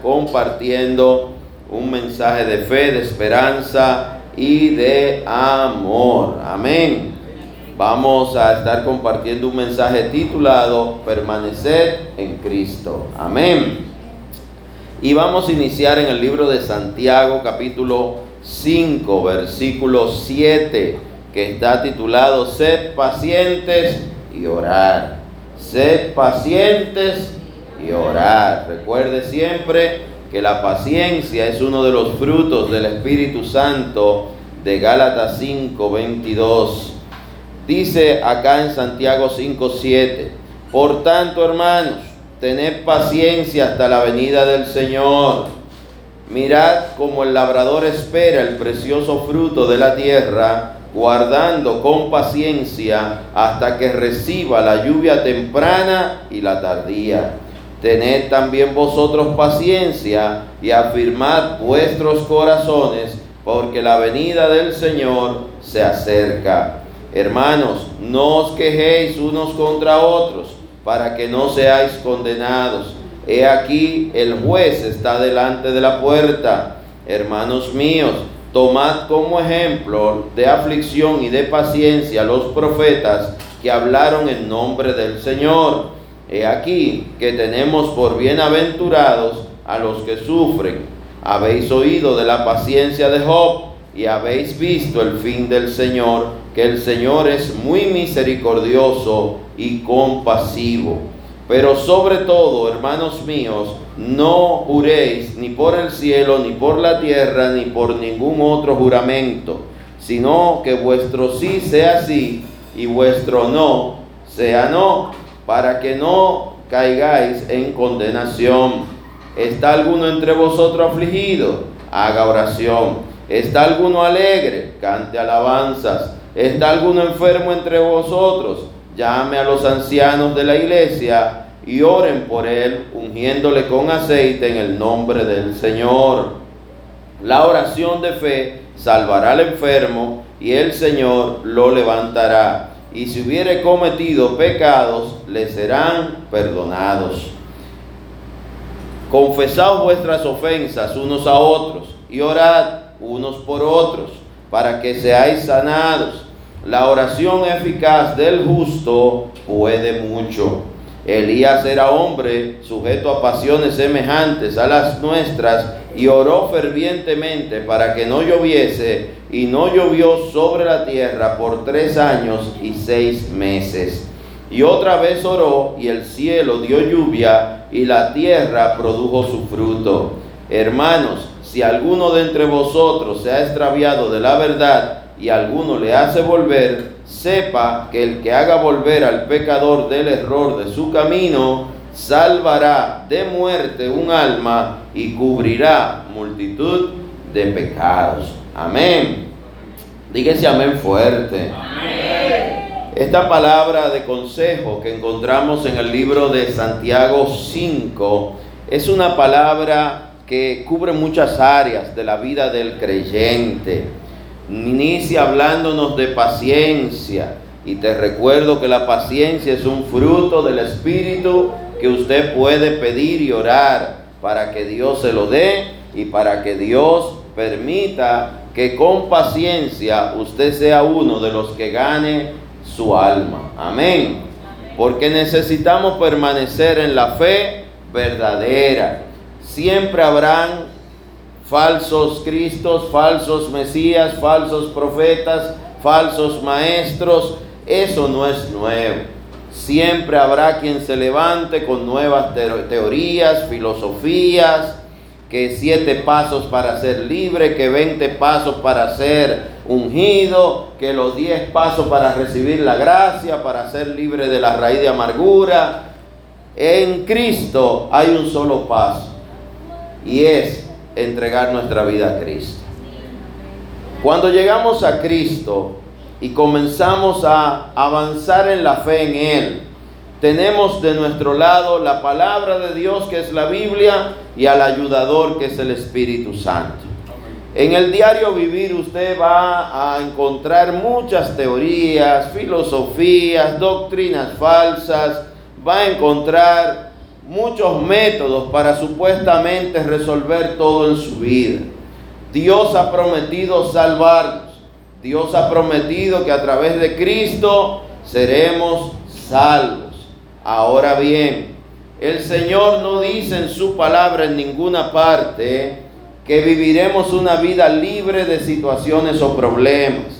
compartiendo un mensaje de fe, de esperanza y de amor. Amén. Vamos a estar compartiendo un mensaje titulado Permanecer en Cristo. Amén. Y vamos a iniciar en el libro de Santiago capítulo 5, versículo 7, que está titulado Sed pacientes y orar. Sed pacientes y orar. Recuerde siempre que la paciencia es uno de los frutos del Espíritu Santo de Gálatas 5, 22. Dice acá en Santiago 5, 7. Por tanto, hermanos, tened paciencia hasta la venida del Señor. Mirad como el labrador espera el precioso fruto de la tierra, guardando con paciencia hasta que reciba la lluvia temprana y la tardía. Tened también vosotros paciencia y afirmad vuestros corazones, porque la venida del Señor se acerca. Hermanos, no os quejéis unos contra otros, para que no seáis condenados. He aquí, el juez está delante de la puerta. Hermanos míos, tomad como ejemplo de aflicción y de paciencia los profetas que hablaron en nombre del Señor. He aquí que tenemos por bienaventurados a los que sufren. Habéis oído de la paciencia de Job y habéis visto el fin del Señor, que el Señor es muy misericordioso y compasivo. Pero sobre todo, hermanos míos, no juréis ni por el cielo, ni por la tierra, ni por ningún otro juramento, sino que vuestro sí sea sí y vuestro no sea no para que no caigáis en condenación. ¿Está alguno entre vosotros afligido? Haga oración. ¿Está alguno alegre? Cante alabanzas. ¿Está alguno enfermo entre vosotros? Llame a los ancianos de la iglesia y oren por él, ungiéndole con aceite en el nombre del Señor. La oración de fe salvará al enfermo y el Señor lo levantará y si hubiere cometido pecados, le serán perdonados. Confesad vuestras ofensas unos a otros y orad unos por otros para que seáis sanados. La oración eficaz del justo puede mucho. Elías era hombre sujeto a pasiones semejantes a las nuestras y oró fervientemente para que no lloviese y no llovió sobre la tierra por tres años y seis meses. Y otra vez oró y el cielo dio lluvia y la tierra produjo su fruto. Hermanos, si alguno de entre vosotros se ha extraviado de la verdad y alguno le hace volver, sepa que el que haga volver al pecador del error de su camino, salvará de muerte un alma y cubrirá multitud de pecados. Amén. Dígase amén fuerte. Esta palabra de consejo que encontramos en el libro de Santiago 5 es una palabra que cubre muchas áreas de la vida del creyente inicia hablándonos de paciencia. Y te recuerdo que la paciencia es un fruto del Espíritu que usted puede pedir y orar para que Dios se lo dé y para que Dios permita que con paciencia usted sea uno de los que gane su alma. Amén. Porque necesitamos permanecer en la fe verdadera. Siempre habrán falsos cristos, falsos mesías, falsos profetas, falsos maestros. Eso no es nuevo. Siempre habrá quien se levante con nuevas teorías, filosofías, que siete pasos para ser libre, que veinte pasos para ser ungido, que los diez pasos para recibir la gracia, para ser libre de la raíz de amargura. En Cristo hay un solo paso y es entregar nuestra vida a Cristo. Cuando llegamos a Cristo y comenzamos a avanzar en la fe en Él, tenemos de nuestro lado la palabra de Dios que es la Biblia y al ayudador que es el Espíritu Santo. En el diario vivir usted va a encontrar muchas teorías, filosofías, doctrinas falsas, va a encontrar muchos métodos para supuestamente resolver todo en su vida. Dios ha prometido salvarnos. Dios ha prometido que a través de Cristo seremos salvos. Ahora bien, el Señor no dice en su palabra en ninguna parte que viviremos una vida libre de situaciones o problemas.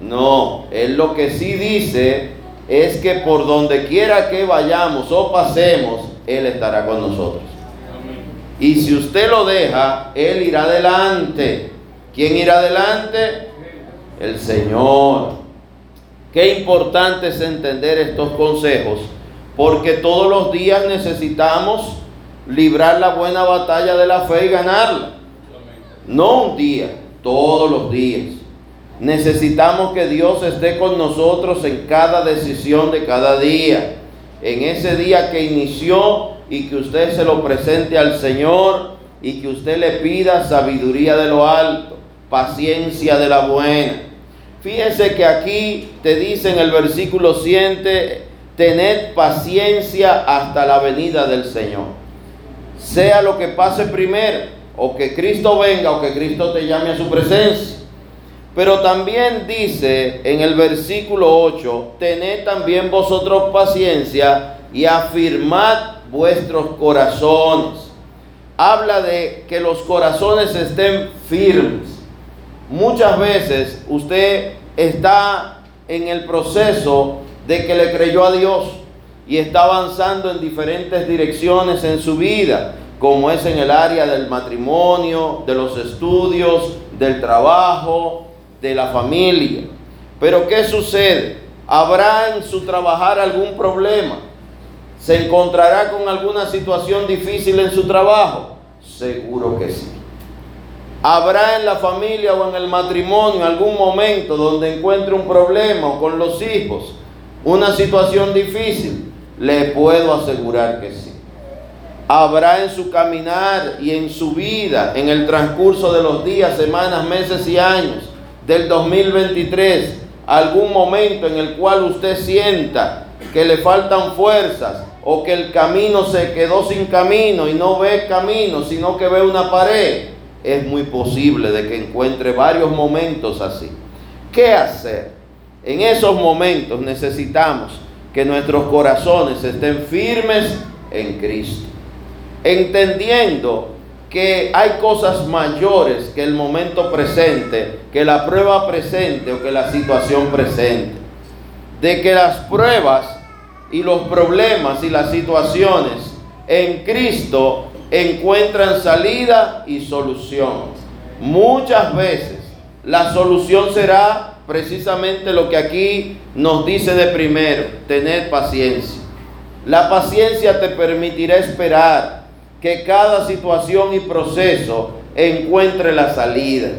No, Él lo que sí dice es que por donde quiera que vayamos o pasemos, Él estará con nosotros. Y si usted lo deja, Él irá adelante. ¿Quién irá adelante? El Señor. Qué importante es entender estos consejos, porque todos los días necesitamos librar la buena batalla de la fe y ganarla. No un día, todos los días. Necesitamos que Dios esté con nosotros en cada decisión de cada día. En ese día que inició y que usted se lo presente al Señor y que usted le pida sabiduría de lo alto, paciencia de la buena. Fíjese que aquí te dice en el versículo 7, tened paciencia hasta la venida del Señor. Sea lo que pase primero, o que Cristo venga o que Cristo te llame a su presencia. Pero también dice en el versículo 8, tened también vosotros paciencia y afirmad vuestros corazones. Habla de que los corazones estén firmes. Muchas veces usted está en el proceso de que le creyó a Dios y está avanzando en diferentes direcciones en su vida como es en el área del matrimonio, de los estudios, del trabajo, de la familia. Pero ¿qué sucede? ¿Habrá en su trabajar algún problema? ¿Se encontrará con alguna situación difícil en su trabajo? Seguro que sí. ¿Habrá en la familia o en el matrimonio algún momento donde encuentre un problema con los hijos? Una situación difícil? Le puedo asegurar que sí habrá en su caminar y en su vida, en el transcurso de los días, semanas, meses y años del 2023, algún momento en el cual usted sienta que le faltan fuerzas o que el camino se quedó sin camino y no ve camino, sino que ve una pared, es muy posible de que encuentre varios momentos así. ¿Qué hacer? En esos momentos necesitamos que nuestros corazones estén firmes en Cristo entendiendo que hay cosas mayores que el momento presente, que la prueba presente o que la situación presente. De que las pruebas y los problemas y las situaciones en Cristo encuentran salida y solución. Muchas veces la solución será precisamente lo que aquí nos dice de primero, tener paciencia. La paciencia te permitirá esperar que cada situación y proceso encuentre la salida.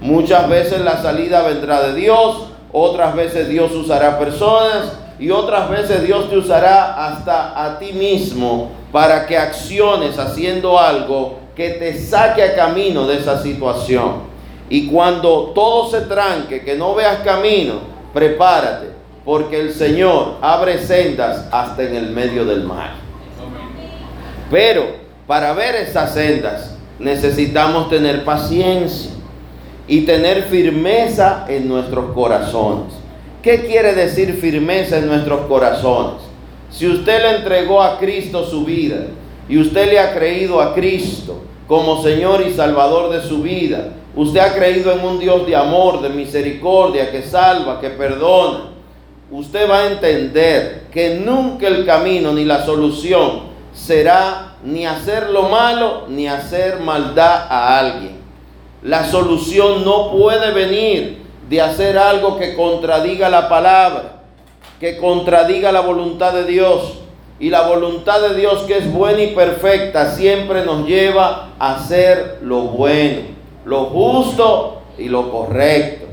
Muchas veces la salida vendrá de Dios, otras veces Dios usará personas y otras veces Dios te usará hasta a ti mismo para que acciones haciendo algo que te saque a camino de esa situación. Y cuando todo se tranque, que no veas camino, prepárate, porque el Señor abre sendas hasta en el medio del mar. Pero para ver esas sendas necesitamos tener paciencia y tener firmeza en nuestros corazones. ¿Qué quiere decir firmeza en nuestros corazones? Si usted le entregó a Cristo su vida y usted le ha creído a Cristo como Señor y Salvador de su vida, usted ha creído en un Dios de amor, de misericordia, que salva, que perdona, usted va a entender que nunca el camino ni la solución será ni hacer lo malo, ni hacer maldad a alguien. La solución no puede venir de hacer algo que contradiga la palabra, que contradiga la voluntad de Dios. Y la voluntad de Dios que es buena y perfecta siempre nos lleva a hacer lo bueno, lo justo y lo correcto.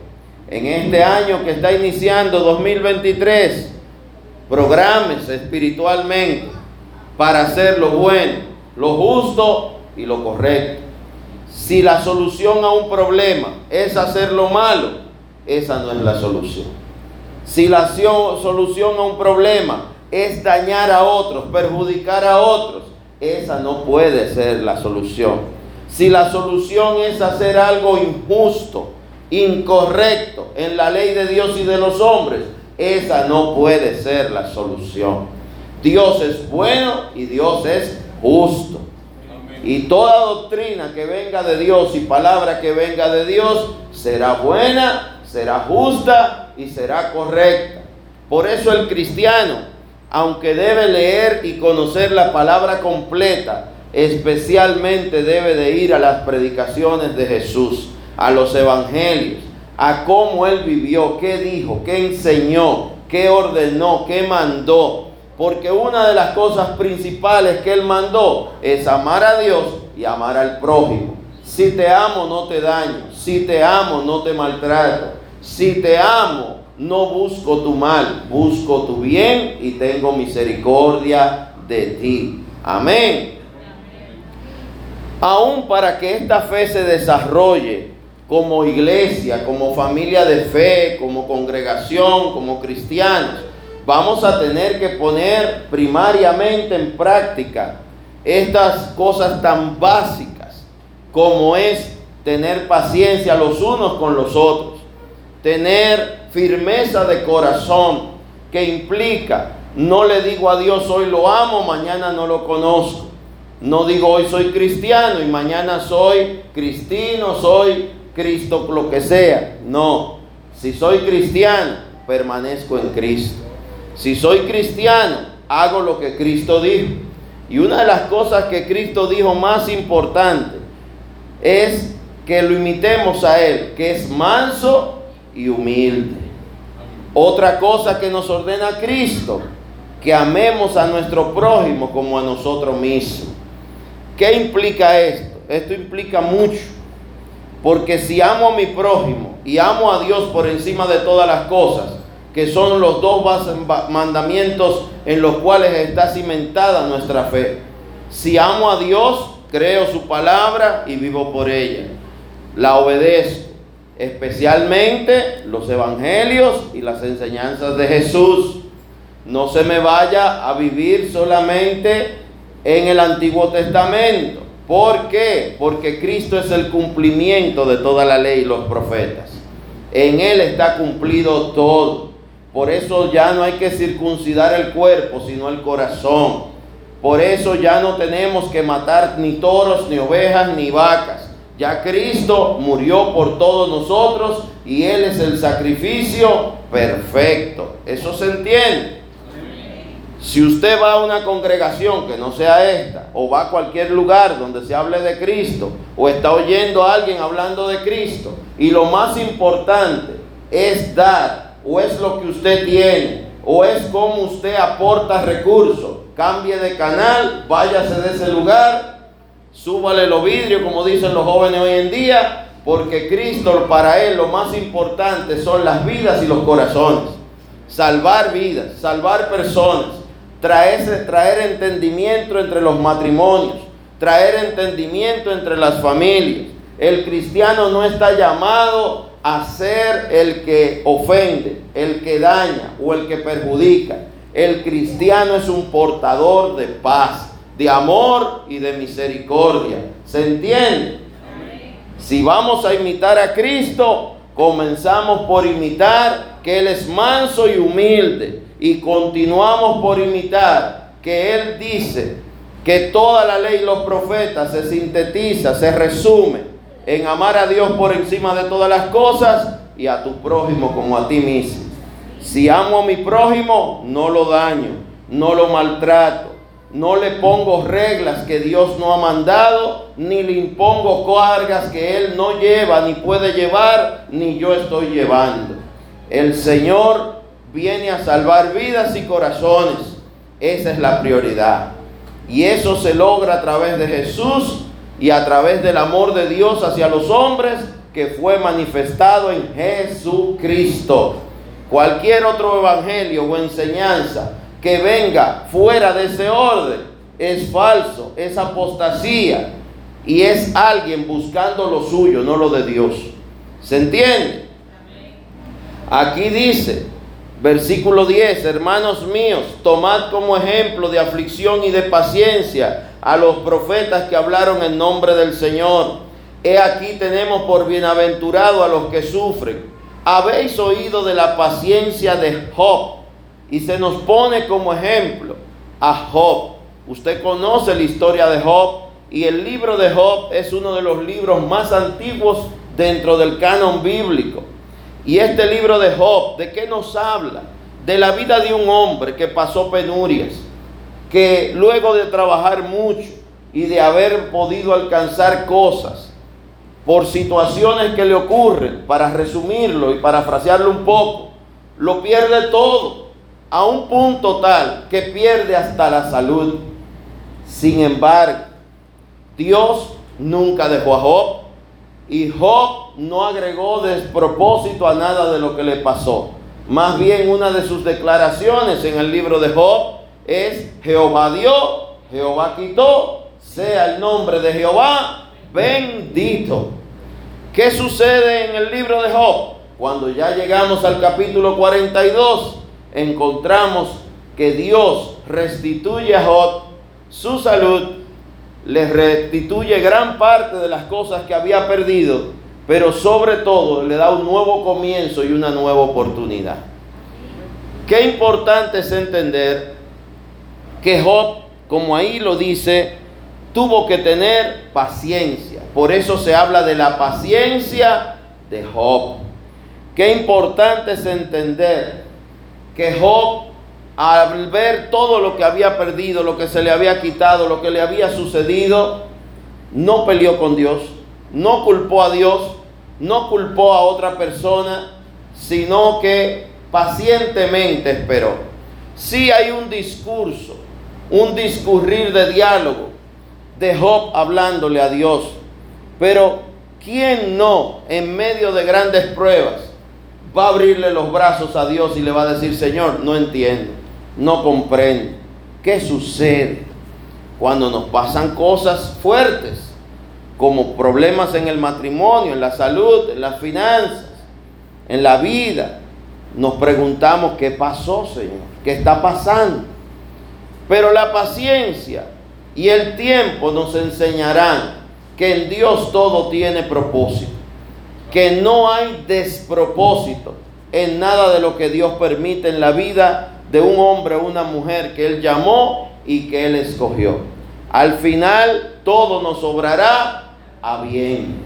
En este año que está iniciando 2023, programes espiritualmente para hacer lo bueno, lo justo y lo correcto. Si la solución a un problema es hacer lo malo, esa no es la solución. Si la solución a un problema es dañar a otros, perjudicar a otros, esa no puede ser la solución. Si la solución es hacer algo injusto, incorrecto en la ley de Dios y de los hombres, esa no puede ser la solución. Dios es bueno y Dios es justo. Y toda doctrina que venga de Dios y palabra que venga de Dios será buena, será justa y será correcta. Por eso el cristiano, aunque debe leer y conocer la palabra completa, especialmente debe de ir a las predicaciones de Jesús, a los evangelios, a cómo él vivió, qué dijo, qué enseñó, qué ordenó, qué mandó porque una de las cosas principales que Él mandó es amar a Dios y amar al prójimo. Si te amo, no te daño. Si te amo, no te maltrato. Si te amo, no busco tu mal, busco tu bien y tengo misericordia de ti. Amén. Aún para que esta fe se desarrolle como iglesia, como familia de fe, como congregación, como cristianos, vamos a tener que poner primariamente en práctica estas cosas tan básicas como es tener paciencia los unos con los otros, tener firmeza de corazón que implica no le digo a Dios hoy lo amo, mañana no lo conozco. No digo hoy soy cristiano y mañana soy cristino, soy Cristo, lo que sea. No, si soy cristiano, permanezco en Cristo. Si soy cristiano, hago lo que Cristo dijo. Y una de las cosas que Cristo dijo más importante es que lo imitemos a Él, que es manso y humilde. Otra cosa que nos ordena Cristo, que amemos a nuestro prójimo como a nosotros mismos. ¿Qué implica esto? Esto implica mucho. Porque si amo a mi prójimo y amo a Dios por encima de todas las cosas, que son los dos mandamientos en los cuales está cimentada nuestra fe. Si amo a Dios, creo su palabra y vivo por ella. La obedezco, especialmente los evangelios y las enseñanzas de Jesús. No se me vaya a vivir solamente en el Antiguo Testamento. ¿Por qué? Porque Cristo es el cumplimiento de toda la ley y los profetas. En Él está cumplido todo. Por eso ya no hay que circuncidar el cuerpo, sino el corazón. Por eso ya no tenemos que matar ni toros, ni ovejas, ni vacas. Ya Cristo murió por todos nosotros y Él es el sacrificio perfecto. ¿Eso se entiende? Si usted va a una congregación que no sea esta, o va a cualquier lugar donde se hable de Cristo, o está oyendo a alguien hablando de Cristo, y lo más importante es dar o es lo que usted tiene, o es como usted aporta recursos. Cambie de canal, váyase de ese lugar, súbale los vidrios, como dicen los jóvenes hoy en día, porque Cristo para Él lo más importante son las vidas y los corazones. Salvar vidas, salvar personas, traer, traer entendimiento entre los matrimonios, traer entendimiento entre las familias. El cristiano no está llamado a ser el que ofende, el que daña o el que perjudica. El cristiano es un portador de paz, de amor y de misericordia. ¿Se entiende? Si vamos a imitar a Cristo, comenzamos por imitar que Él es manso y humilde y continuamos por imitar que Él dice que toda la ley y los profetas se sintetiza, se resume en amar a Dios por encima de todas las cosas y a tu prójimo como a ti mismo. Si amo a mi prójimo, no lo daño, no lo maltrato, no le pongo reglas que Dios no ha mandado, ni le impongo cargas que Él no lleva, ni puede llevar, ni yo estoy llevando. El Señor viene a salvar vidas y corazones. Esa es la prioridad. Y eso se logra a través de Jesús y a través del amor de Dios hacia los hombres que fue manifestado en Jesucristo. Cualquier otro evangelio o enseñanza que venga fuera de ese orden es falso, es apostasía y es alguien buscando lo suyo, no lo de Dios. ¿Se entiende? Aquí dice Versículo 10, hermanos míos, tomad como ejemplo de aflicción y de paciencia a los profetas que hablaron en nombre del Señor. He aquí tenemos por bienaventurado a los que sufren. Habéis oído de la paciencia de Job y se nos pone como ejemplo a Job. Usted conoce la historia de Job y el libro de Job es uno de los libros más antiguos dentro del canon bíblico. Y este libro de Job, ¿de qué nos habla? De la vida de un hombre que pasó penurias, que luego de trabajar mucho y de haber podido alcanzar cosas por situaciones que le ocurren, para resumirlo y parafrasearlo un poco, lo pierde todo a un punto tal que pierde hasta la salud. Sin embargo, Dios nunca dejó a Job y Job no agregó despropósito a nada de lo que le pasó. Más bien una de sus declaraciones en el libro de Job es Jehová dio, Jehová quitó, sea el nombre de Jehová bendito. ¿Qué sucede en el libro de Job? Cuando ya llegamos al capítulo 42, encontramos que Dios restituye a Job su salud le restituye gran parte de las cosas que había perdido, pero sobre todo le da un nuevo comienzo y una nueva oportunidad. Qué importante es entender que Job, como ahí lo dice, tuvo que tener paciencia. Por eso se habla de la paciencia de Job. Qué importante es entender que Job al ver todo lo que había perdido, lo que se le había quitado, lo que le había sucedido, no peleó con Dios, no culpó a Dios, no culpó a otra persona, sino que pacientemente esperó. Sí hay un discurso, un discurrir de diálogo de Job hablándole a Dios, pero ¿quién no en medio de grandes pruebas va a abrirle los brazos a Dios y le va a decir, Señor, no entiendo? no comprende. ¿Qué sucede cuando nos pasan cosas fuertes, como problemas en el matrimonio, en la salud, en las finanzas, en la vida? Nos preguntamos, ¿qué pasó, Señor? ¿Qué está pasando? Pero la paciencia y el tiempo nos enseñarán que en Dios todo tiene propósito, que no hay despropósito en nada de lo que Dios permite en la vida de un hombre o una mujer que Él llamó y que Él escogió. Al final todo nos sobrará a bien.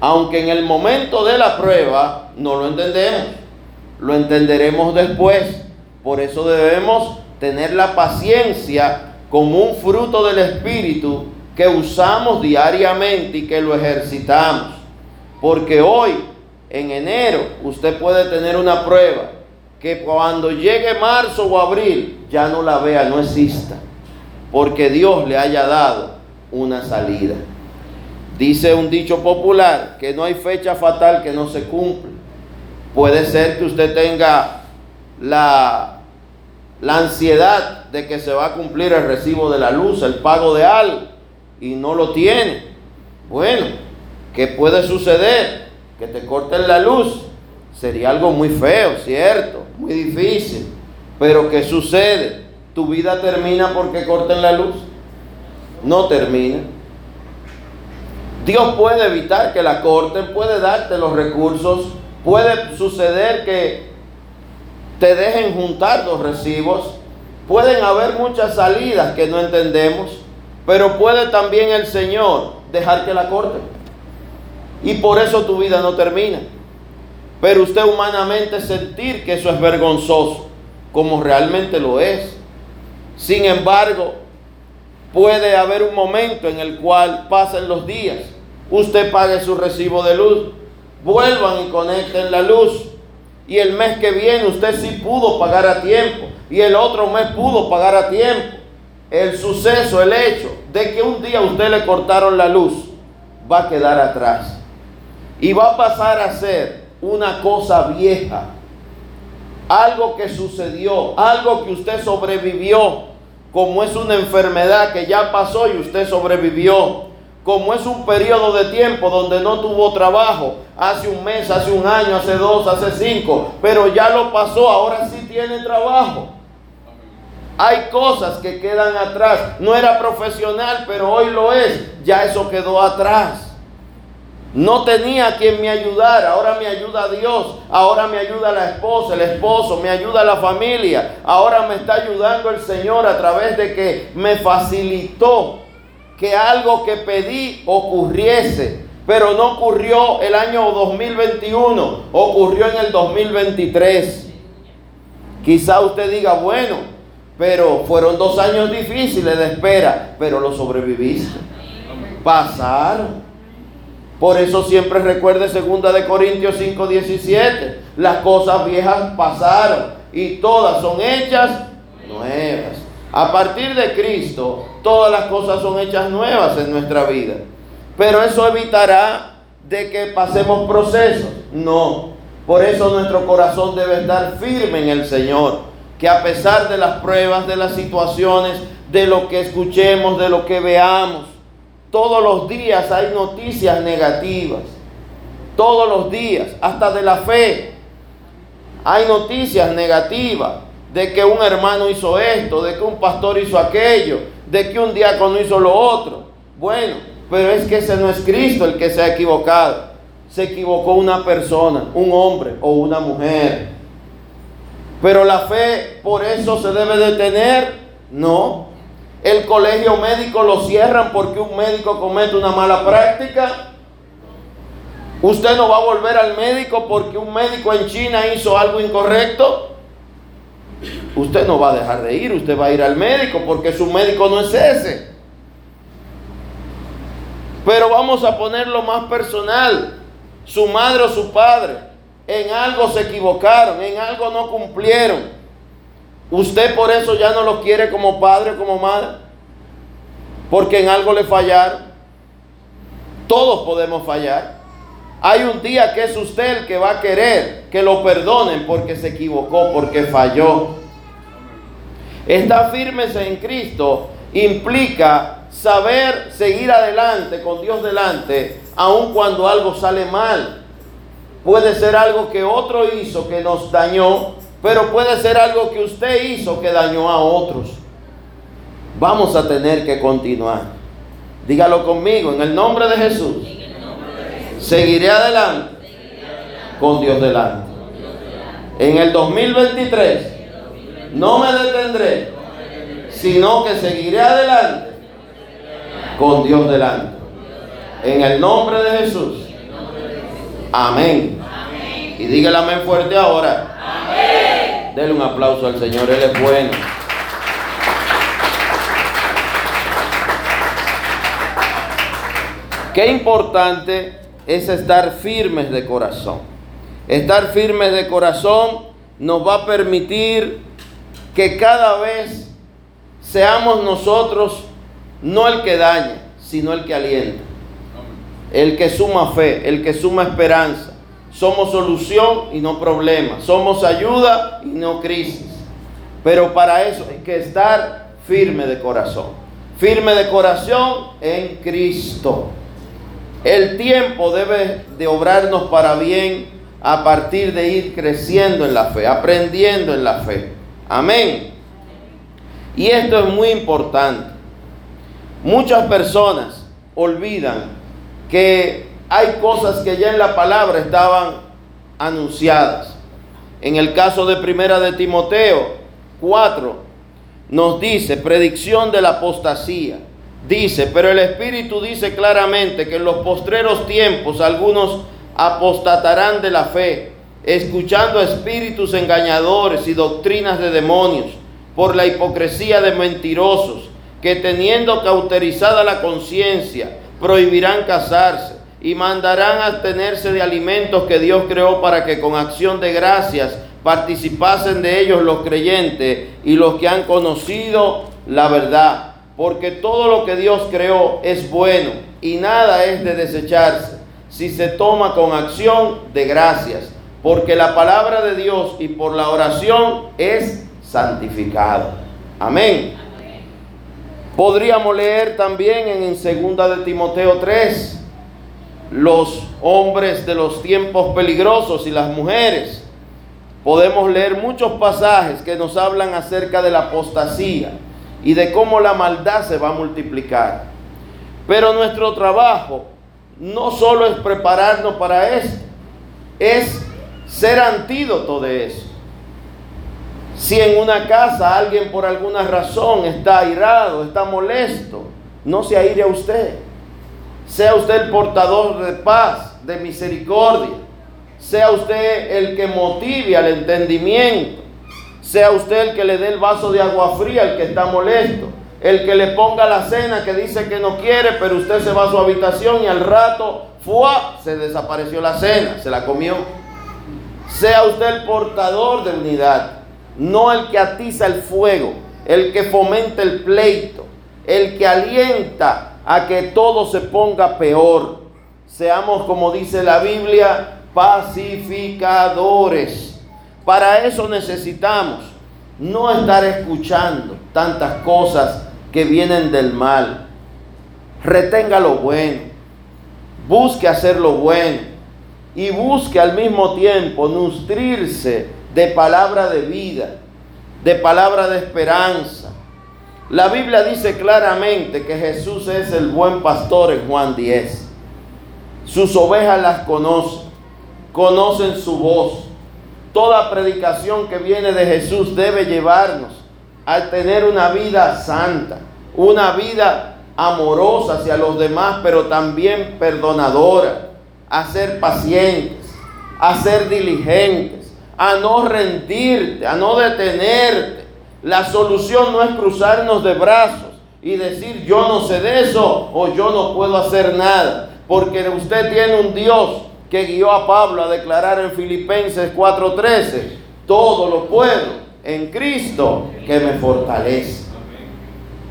Aunque en el momento de la prueba no lo entendemos, lo entenderemos después. Por eso debemos tener la paciencia como un fruto del Espíritu que usamos diariamente y que lo ejercitamos. Porque hoy, en enero, usted puede tener una prueba que cuando llegue marzo o abril ya no la vea, no exista, porque Dios le haya dado una salida. Dice un dicho popular que no hay fecha fatal que no se cumple. Puede ser que usted tenga la, la ansiedad de que se va a cumplir el recibo de la luz, el pago de algo, y no lo tiene. Bueno, ¿qué puede suceder? Que te corten la luz Sería algo muy feo, cierto, muy difícil. Pero ¿qué sucede? ¿Tu vida termina porque corten la luz? No termina. Dios puede evitar que la corten, puede darte los recursos, puede suceder que te dejen juntar los recibos, pueden haber muchas salidas que no entendemos, pero puede también el Señor dejar que la corten. Y por eso tu vida no termina. Pero usted humanamente sentir que eso es vergonzoso, como realmente lo es. Sin embargo, puede haber un momento en el cual pasen los días, usted pague su recibo de luz, vuelvan y conecten la luz. Y el mes que viene usted sí pudo pagar a tiempo. Y el otro mes pudo pagar a tiempo. El suceso, el hecho de que un día usted le cortaron la luz, va a quedar atrás. Y va a pasar a ser una cosa vieja, algo que sucedió, algo que usted sobrevivió, como es una enfermedad que ya pasó y usted sobrevivió, como es un periodo de tiempo donde no tuvo trabajo, hace un mes, hace un año, hace dos, hace cinco, pero ya lo pasó, ahora sí tiene trabajo. Hay cosas que quedan atrás. No era profesional, pero hoy lo es. Ya eso quedó atrás. No tenía quien me ayudara, ahora me ayuda Dios, ahora me ayuda la esposa, el esposo, me ayuda la familia, ahora me está ayudando el Señor a través de que me facilitó que algo que pedí ocurriese, pero no ocurrió el año 2021, ocurrió en el 2023. Quizá usted diga, bueno, pero fueron dos años difíciles de espera, pero lo sobreviviste. Pasaron. Por eso siempre recuerde 2 de Corintios 5, 17. Las cosas viejas pasaron y todas son hechas nuevas. A partir de Cristo, todas las cosas son hechas nuevas en nuestra vida. Pero eso evitará de que pasemos procesos. No. Por eso nuestro corazón debe estar firme en el Señor. Que a pesar de las pruebas, de las situaciones, de lo que escuchemos, de lo que veamos, todos los días hay noticias negativas. Todos los días, hasta de la fe. Hay noticias negativas de que un hermano hizo esto, de que un pastor hizo aquello, de que un diácono hizo lo otro. Bueno, pero es que ese no es Cristo el que se ha equivocado. Se equivocó una persona, un hombre o una mujer. Pero la fe por eso se debe de tener. No, el colegio médico lo cierran porque un médico comete una mala práctica. Usted no va a volver al médico porque un médico en China hizo algo incorrecto. Usted no va a dejar de ir, usted va a ir al médico porque su médico no es ese. Pero vamos a ponerlo más personal. Su madre o su padre en algo se equivocaron, en algo no cumplieron. Usted por eso ya no lo quiere como padre o como madre. Porque en algo le fallaron. Todos podemos fallar. Hay un día que es usted el que va a querer que lo perdonen porque se equivocó, porque falló. Estar firmes en Cristo implica saber seguir adelante con Dios delante, aun cuando algo sale mal. Puede ser algo que otro hizo que nos dañó, pero puede ser algo que usted hizo que dañó a otros. Vamos a tener que continuar. Dígalo conmigo, en el nombre de Jesús. Seguiré adelante con Dios delante. En el 2023 no me detendré, sino que seguiré adelante con Dios delante. En el nombre de Jesús. Amén. Y dígale amén fuerte ahora. Amén. Dele un aplauso al Señor, Él es bueno. Qué importante es estar firmes de corazón. Estar firmes de corazón nos va a permitir que cada vez seamos nosotros no el que daña, sino el que alienta. El que suma fe, el que suma esperanza somos solución y no problema. Somos ayuda y no crisis. Pero para eso hay que estar firme de corazón. Firme de corazón en Cristo. El tiempo debe de obrarnos para bien a partir de ir creciendo en la fe, aprendiendo en la fe. Amén. Y esto es muy importante. Muchas personas olvidan que hay cosas que ya en la palabra estaban anunciadas. En el caso de Primera de Timoteo 4 nos dice predicción de la apostasía. Dice, pero el Espíritu dice claramente que en los postreros tiempos algunos apostatarán de la fe, escuchando espíritus engañadores y doctrinas de demonios, por la hipocresía de mentirosos, que teniendo cauterizada la conciencia, prohibirán casarse y mandarán a tenerse de alimentos que Dios creó para que con acción de gracias participasen de ellos los creyentes y los que han conocido la verdad. Porque todo lo que Dios creó es bueno y nada es de desecharse si se toma con acción de gracias. Porque la palabra de Dios y por la oración es santificado. Amén. Podríamos leer también en 2 de Timoteo 3 los hombres de los tiempos peligrosos y las mujeres. podemos leer muchos pasajes que nos hablan acerca de la apostasía y de cómo la maldad se va a multiplicar. Pero nuestro trabajo no solo es prepararnos para esto, es ser antídoto de eso. Si en una casa alguien por alguna razón está airado, está molesto, no se aire a usted. Sea usted el portador de paz, de misericordia. Sea usted el que motive al entendimiento. Sea usted el que le dé el vaso de agua fría al que está molesto. El que le ponga la cena que dice que no quiere, pero usted se va a su habitación y al rato, ¡fua! se desapareció la cena, se la comió. Sea usted el portador de unidad, no el que atiza el fuego, el que fomenta el pleito, el que alienta a que todo se ponga peor. Seamos, como dice la Biblia, pacificadores. Para eso necesitamos no estar escuchando tantas cosas que vienen del mal. Retenga lo bueno. Busque hacer lo bueno. Y busque al mismo tiempo nutrirse de palabra de vida, de palabra de esperanza. La Biblia dice claramente que Jesús es el buen pastor en Juan 10. Sus ovejas las conocen, conocen su voz. Toda predicación que viene de Jesús debe llevarnos a tener una vida santa, una vida amorosa hacia los demás, pero también perdonadora, a ser pacientes, a ser diligentes, a no rendirte, a no detenerte. La solución no es cruzarnos de brazos y decir yo no sé de eso o yo no puedo hacer nada, porque usted tiene un Dios que guió a Pablo a declarar en Filipenses 4:13, todo lo puedo en Cristo que me fortalece.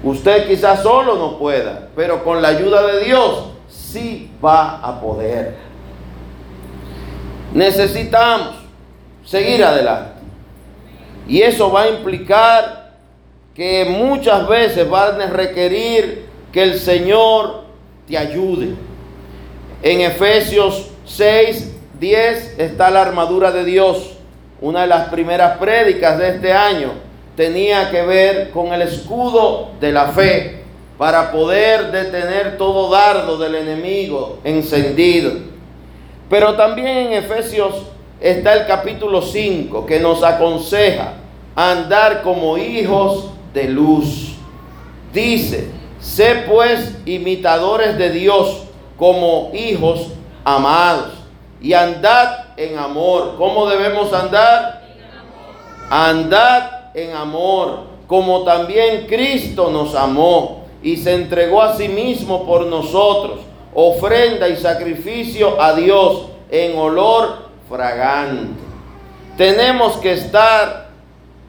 Usted quizás solo no pueda, pero con la ayuda de Dios sí va a poder. Necesitamos seguir adelante. Y eso va a implicar que muchas veces van a requerir que el Señor te ayude. En Efesios 6, 10 está la armadura de Dios una de las primeras prédicas de este año tenía que ver con el escudo de la fe para poder detener todo dardo del enemigo encendido. Pero también en Efesios está el capítulo 5 que nos aconseja andar como hijos de luz. Dice, sé pues imitadores de Dios como hijos amados y andad en amor. ¿Cómo debemos andar? Andad en amor, como también Cristo nos amó y se entregó a sí mismo por nosotros, ofrenda y sacrificio a Dios en olor fragante. Tenemos que estar,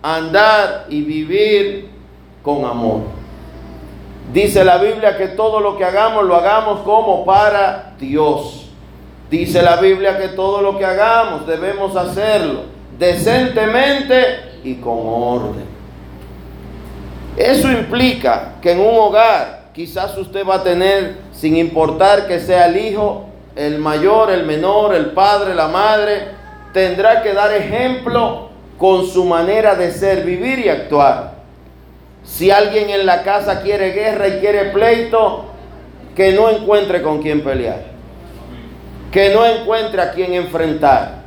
andar y vivir con amor. Dice la Biblia que todo lo que hagamos lo hagamos como para Dios. Dice la Biblia que todo lo que hagamos debemos hacerlo decentemente y con orden. Eso implica que en un hogar quizás usted va a tener, sin importar que sea el hijo, el mayor, el menor, el padre, la madre, tendrá que dar ejemplo con su manera de ser, vivir y actuar. Si alguien en la casa quiere guerra y quiere pleito, que no encuentre con quién pelear que no encuentre a quien enfrentar.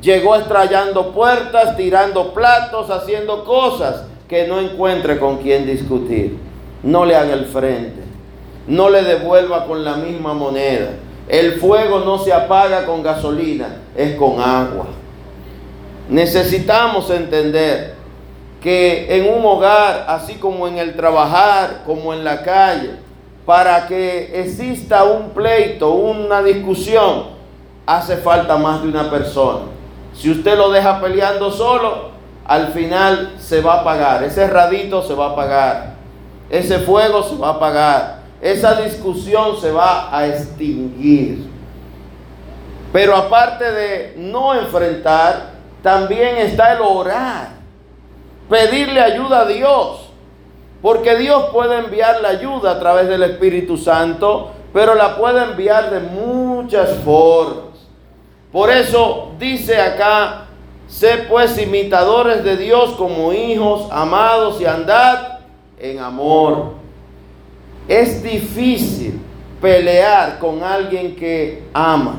Llegó estrellando puertas, tirando platos, haciendo cosas que no encuentre con quien discutir. No le haga el frente. No le devuelva con la misma moneda. El fuego no se apaga con gasolina, es con agua. Necesitamos entender que en un hogar, así como en el trabajar, como en la calle, para que exista un pleito, una discusión, hace falta más de una persona. Si usted lo deja peleando solo, al final se va a apagar. Ese radito se va a apagar. Ese fuego se va a apagar. Esa discusión se va a extinguir. Pero aparte de no enfrentar, también está el orar. Pedirle ayuda a Dios. Porque Dios puede enviar la ayuda a través del Espíritu Santo, pero la puede enviar de muchas formas. Por eso dice acá Sé pues imitadores de Dios como hijos amados y andad en amor. Es difícil pelear con alguien que ama,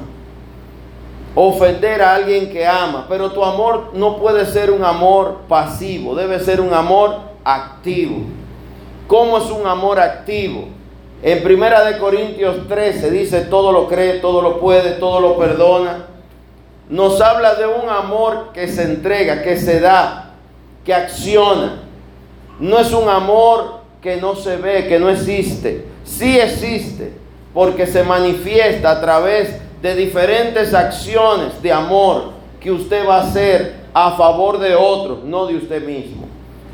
ofender a alguien que ama, pero tu amor no puede ser un amor pasivo, debe ser un amor activo. ¿Cómo es un amor activo? En Primera de Corintios 13 dice, todo lo cree, todo lo puede, todo lo perdona. Nos habla de un amor que se entrega, que se da, que acciona. No es un amor que no se ve, que no existe. Sí existe, porque se manifiesta a través de diferentes acciones de amor que usted va a hacer a favor de otros, no de usted mismo.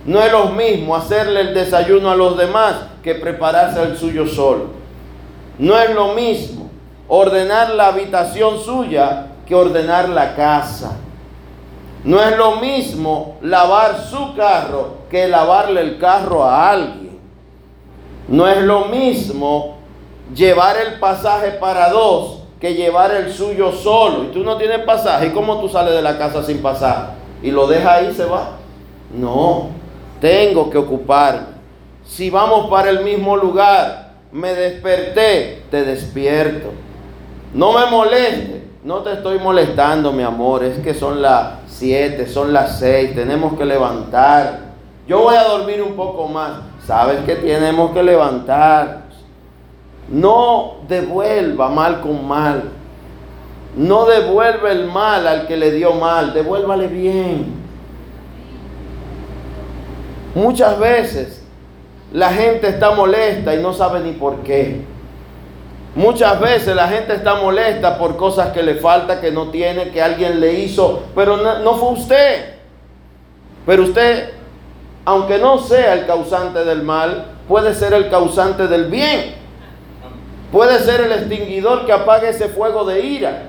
No es lo mismo hacerle el desayuno a los demás que prepararse el suyo solo. No es lo mismo ordenar la habitación suya que ordenar la casa. No es lo mismo lavar su carro que lavarle el carro a alguien. No es lo mismo llevar el pasaje para dos que llevar el suyo solo. Y tú no tienes pasaje. ¿Y cómo tú sales de la casa sin pasaje? Y lo dejas ahí y se va. No, tengo que ocuparme. Si vamos para el mismo lugar, me desperté, te despierto. No me moleste, no te estoy molestando, mi amor. Es que son las 7, son las 6, tenemos que levantar. Yo voy a dormir un poco más. Sabes que tenemos que levantar. No devuelva mal con mal. No devuelva el mal al que le dio mal. Devuélvale bien. Muchas veces la gente está molesta y no sabe ni por qué. Muchas veces la gente está molesta por cosas que le falta, que no tiene, que alguien le hizo, pero no, fue usted. Pero usted, aunque no sea el causante del mal, puede ser el causante del bien. Puede ser el extinguidor que apague ese fuego de ira,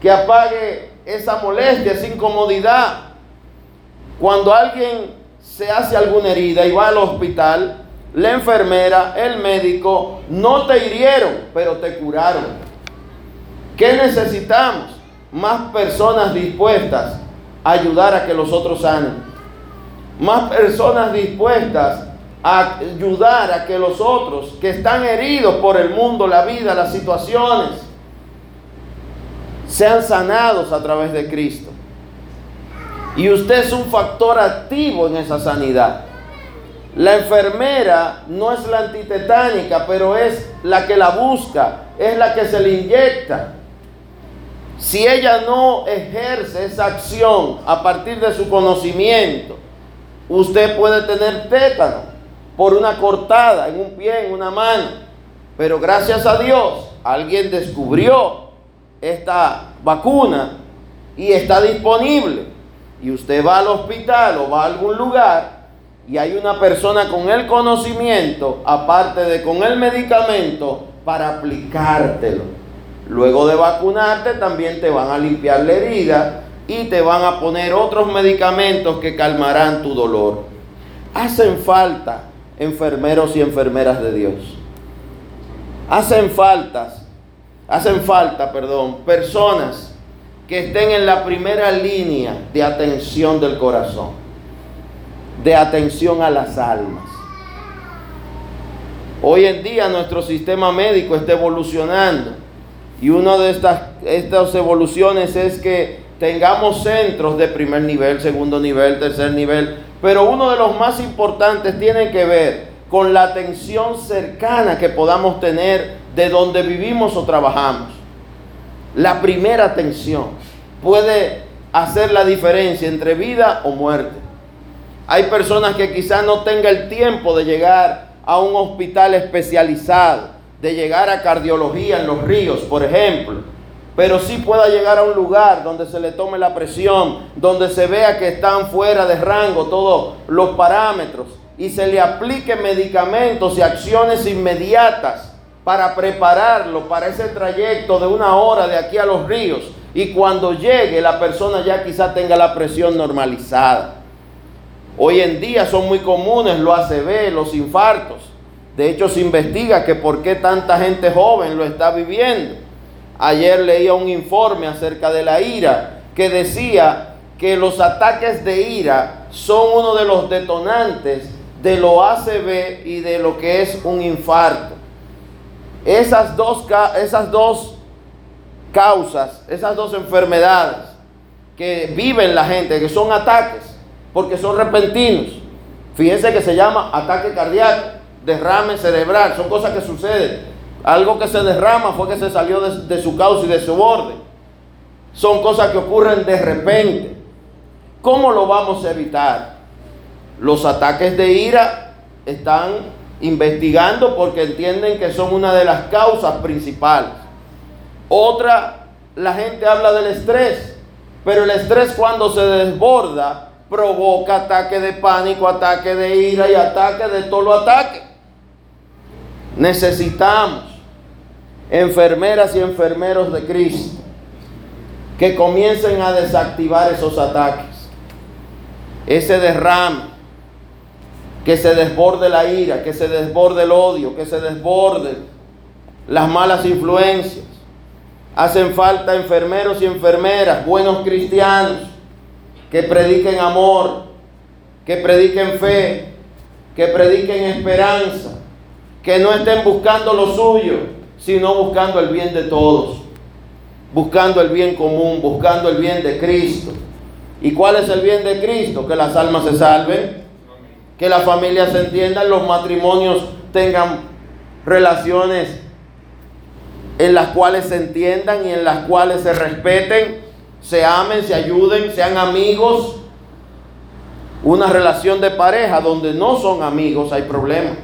que apague esa molestia, esa incomodidad. Cuando alguien se hace alguna herida y va al hospital, la enfermera, el médico, no te hirieron, pero te curaron. ¿Qué necesitamos? Más personas dispuestas a ayudar a que los otros sanen. Más personas dispuestas a ayudar a que los otros que están heridos por el mundo, la vida, las situaciones, sean sanados a través de Cristo. Y usted es un factor activo en esa sanidad. La enfermera no es la antitetánica, pero es la que la busca, es la que se le inyecta. Si ella no ejerce esa acción a partir de su conocimiento, usted puede tener tétano por una cortada en un pie, en una mano. Pero gracias a Dios, alguien descubrió esta vacuna y está disponible y usted va al hospital o va a algún lugar y hay una persona con el conocimiento, aparte de con el medicamento, para aplicártelo. Luego de vacunarte también te van a limpiar la herida y te van a poner otros medicamentos que calmarán tu dolor. Hacen falta enfermeros y enfermeras de Dios. Hacen faltas, hacen falta, perdón, personas que estén en la primera línea de atención del corazón, de atención a las almas. Hoy en día nuestro sistema médico está evolucionando y una de estas, estas evoluciones es que tengamos centros de primer nivel, segundo nivel, tercer nivel, pero uno de los más importantes tiene que ver con la atención cercana que podamos tener de donde vivimos o trabajamos. La primera atención puede hacer la diferencia entre vida o muerte. Hay personas que quizás no tengan el tiempo de llegar a un hospital especializado, de llegar a cardiología en los ríos, por ejemplo, pero sí pueda llegar a un lugar donde se le tome la presión, donde se vea que están fuera de rango todos los parámetros y se le aplique medicamentos y acciones inmediatas para prepararlo para ese trayecto de una hora de aquí a los ríos. Y cuando llegue la persona ya quizá tenga la presión normalizada. Hoy en día son muy comunes los ACV, los infartos. De hecho se investiga que por qué tanta gente joven lo está viviendo. Ayer leía un informe acerca de la ira que decía que los ataques de ira son uno de los detonantes de lo ACV y de lo que es un infarto. Esas dos, esas dos causas, esas dos enfermedades que viven la gente, que son ataques, porque son repentinos. Fíjense que se llama ataque cardíaco, derrame cerebral, son cosas que suceden. Algo que se derrama fue que se salió de, de su causa y de su borde. Son cosas que ocurren de repente. ¿Cómo lo vamos a evitar? Los ataques de ira están investigando porque entienden que son una de las causas principales. Otra, la gente habla del estrés, pero el estrés cuando se desborda provoca ataque de pánico, ataque de ira y ataque de todo ataque. Necesitamos enfermeras y enfermeros de Cristo que comiencen a desactivar esos ataques, ese derrame, que se desborde la ira, que se desborde el odio, que se desborde las malas influencias. Hacen falta enfermeros y enfermeras, buenos cristianos, que prediquen amor, que prediquen fe, que prediquen esperanza, que no estén buscando lo suyo, sino buscando el bien de todos, buscando el bien común, buscando el bien de Cristo. ¿Y cuál es el bien de Cristo? Que las almas se salven, que las familias se entiendan, los matrimonios tengan relaciones en las cuales se entiendan y en las cuales se respeten, se amen, se ayuden, sean amigos. Una relación de pareja donde no son amigos hay problemas.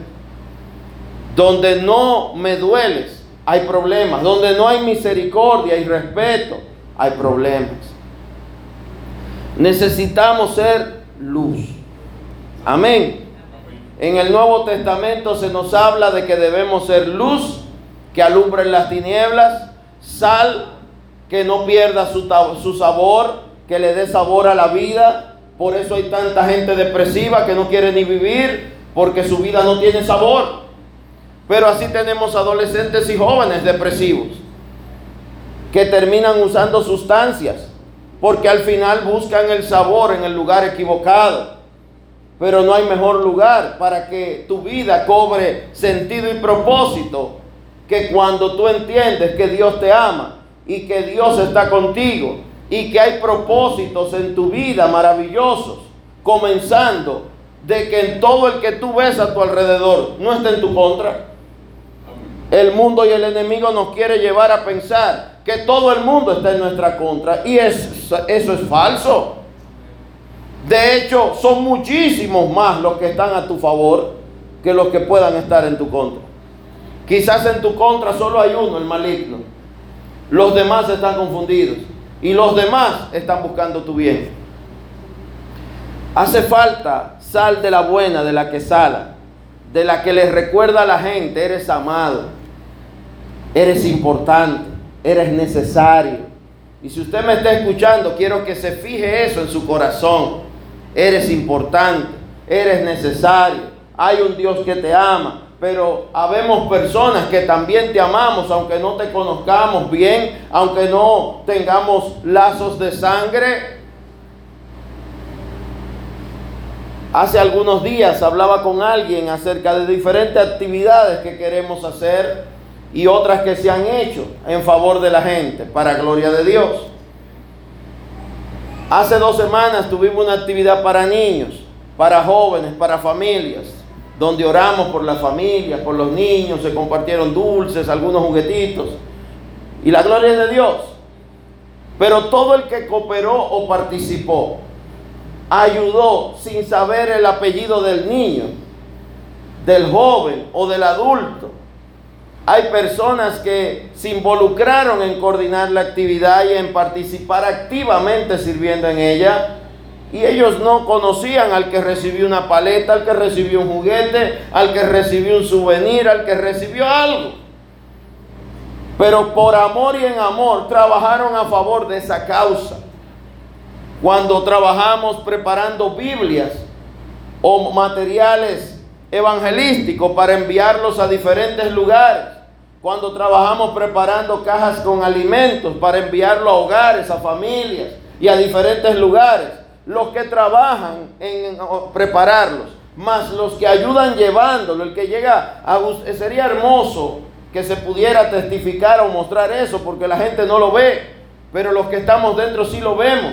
Donde no me dueles hay problemas. Donde no hay misericordia y respeto hay problemas. Necesitamos ser luz. Amén. En el Nuevo Testamento se nos habla de que debemos ser luz que alumbre en las tinieblas, sal que no pierda su, su sabor, que le dé sabor a la vida. Por eso hay tanta gente depresiva que no quiere ni vivir porque su vida no tiene sabor. Pero así tenemos adolescentes y jóvenes depresivos que terminan usando sustancias porque al final buscan el sabor en el lugar equivocado. Pero no hay mejor lugar para que tu vida cobre sentido y propósito que cuando tú entiendes que Dios te ama y que Dios está contigo y que hay propósitos en tu vida maravillosos, comenzando de que en todo el que tú ves a tu alrededor no está en tu contra. El mundo y el enemigo nos quiere llevar a pensar que todo el mundo está en nuestra contra y eso es falso. De hecho, son muchísimos más los que están a tu favor que los que puedan estar en tu contra. Quizás en tu contra solo hay uno, el maligno. Los demás están confundidos y los demás están buscando tu bien. Hace falta sal de la buena, de la que sala, de la que les recuerda a la gente, eres amado, eres importante, eres necesario. Y si usted me está escuchando, quiero que se fije eso en su corazón eres importante, eres necesario, hay un Dios que te ama, pero habemos personas que también te amamos, aunque no te conozcamos bien, aunque no tengamos lazos de sangre. Hace algunos días hablaba con alguien acerca de diferentes actividades que queremos hacer y otras que se han hecho en favor de la gente, para gloria de Dios. Hace dos semanas tuvimos una actividad para niños, para jóvenes, para familias, donde oramos por las familias, por los niños, se compartieron dulces, algunos juguetitos. Y la gloria es de Dios. Pero todo el que cooperó o participó, ayudó sin saber el apellido del niño, del joven o del adulto, hay personas que se involucraron en coordinar la actividad y en participar activamente sirviendo en ella. Y ellos no conocían al que recibió una paleta, al que recibió un juguete, al que recibió un souvenir, al que recibió algo. Pero por amor y en amor trabajaron a favor de esa causa. Cuando trabajamos preparando Biblias o materiales evangelísticos para enviarlos a diferentes lugares cuando trabajamos preparando cajas con alimentos para enviarlo a hogares, a familias, y a diferentes lugares. Los que trabajan en prepararlos, más los que ayudan llevándolo, el que llega a... Sería hermoso que se pudiera testificar o mostrar eso, porque la gente no lo ve, pero los que estamos dentro sí lo vemos.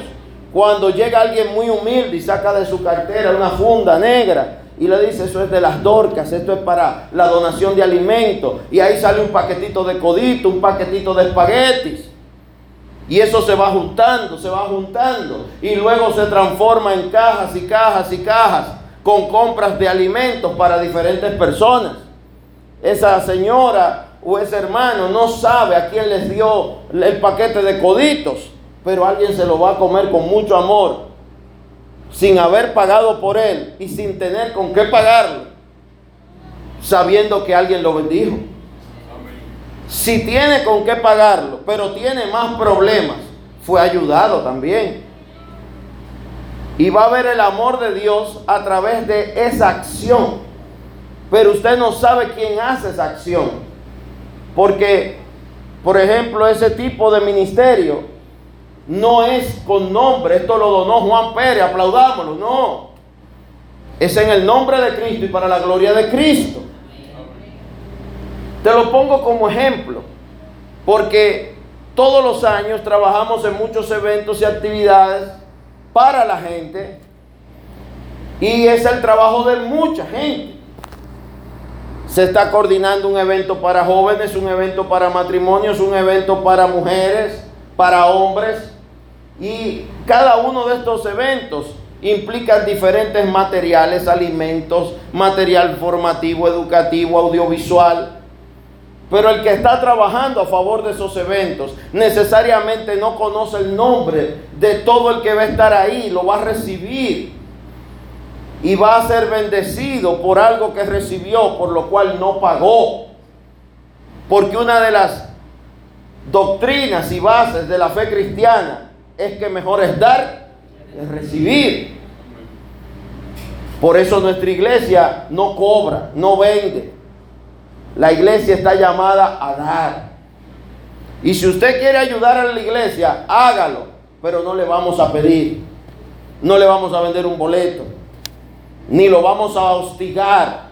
Cuando llega alguien muy humilde y saca de su cartera una funda negra y le dice, eso es de las dorcas, esto es para la donación de alimentos, y ahí sale un paquetito de codito, un paquetito de espaguetis. Y eso se va juntando, se va juntando. Y luego se transforma en cajas y cajas y cajas con compras de alimentos para diferentes personas. Esa señora o ese hermano no sabe a quién les dio el paquete de coditos, pero alguien se lo va a comer con mucho amor, sin haber pagado por él y sin tener con qué pagarlo, sabiendo que alguien lo bendijo. Si tiene con qué pagarlo, pero tiene más problemas, fue ayudado también. Y va a ver el amor de Dios a través de esa acción. Pero usted no sabe quién hace esa acción. Porque, por ejemplo, ese tipo de ministerio no es con nombre. Esto lo donó Juan Pérez, aplaudámoslo. No. Es en el nombre de Cristo y para la gloria de Cristo. Te lo pongo como ejemplo. Porque todos los años trabajamos en muchos eventos y actividades para la gente. Y es el trabajo de mucha gente. Se está coordinando un evento para jóvenes, un evento para matrimonios, un evento para mujeres, para hombres. Y cada uno de estos eventos implican diferentes materiales, alimentos, material formativo, educativo, audiovisual. Pero el que está trabajando a favor de esos eventos necesariamente no conoce el nombre de todo el que va a estar ahí, lo va a recibir y va a ser bendecido por algo que recibió, por lo cual no pagó. Porque una de las doctrinas y bases de la fe cristiana es que mejor es dar que recibir. Por eso nuestra iglesia no cobra, no vende. La iglesia está llamada a dar. Y si usted quiere ayudar a la iglesia, hágalo. Pero no le vamos a pedir. No le vamos a vender un boleto. Ni lo vamos a hostigar.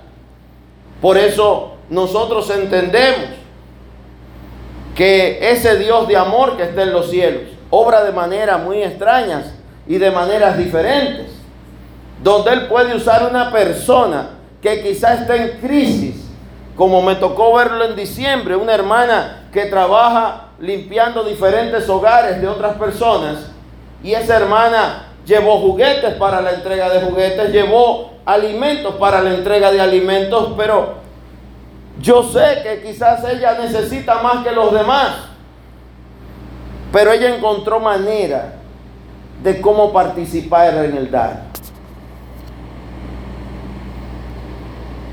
Por eso nosotros entendemos que ese Dios de amor que está en los cielos obra de maneras muy extrañas y de maneras diferentes. Donde Él puede usar una persona que quizá está en crisis como me tocó verlo en diciembre, una hermana que trabaja limpiando diferentes hogares de otras personas. Y esa hermana llevó juguetes para la entrega de juguetes, llevó alimentos para la entrega de alimentos, pero yo sé que quizás ella necesita más que los demás. Pero ella encontró manera de cómo participar en el dar.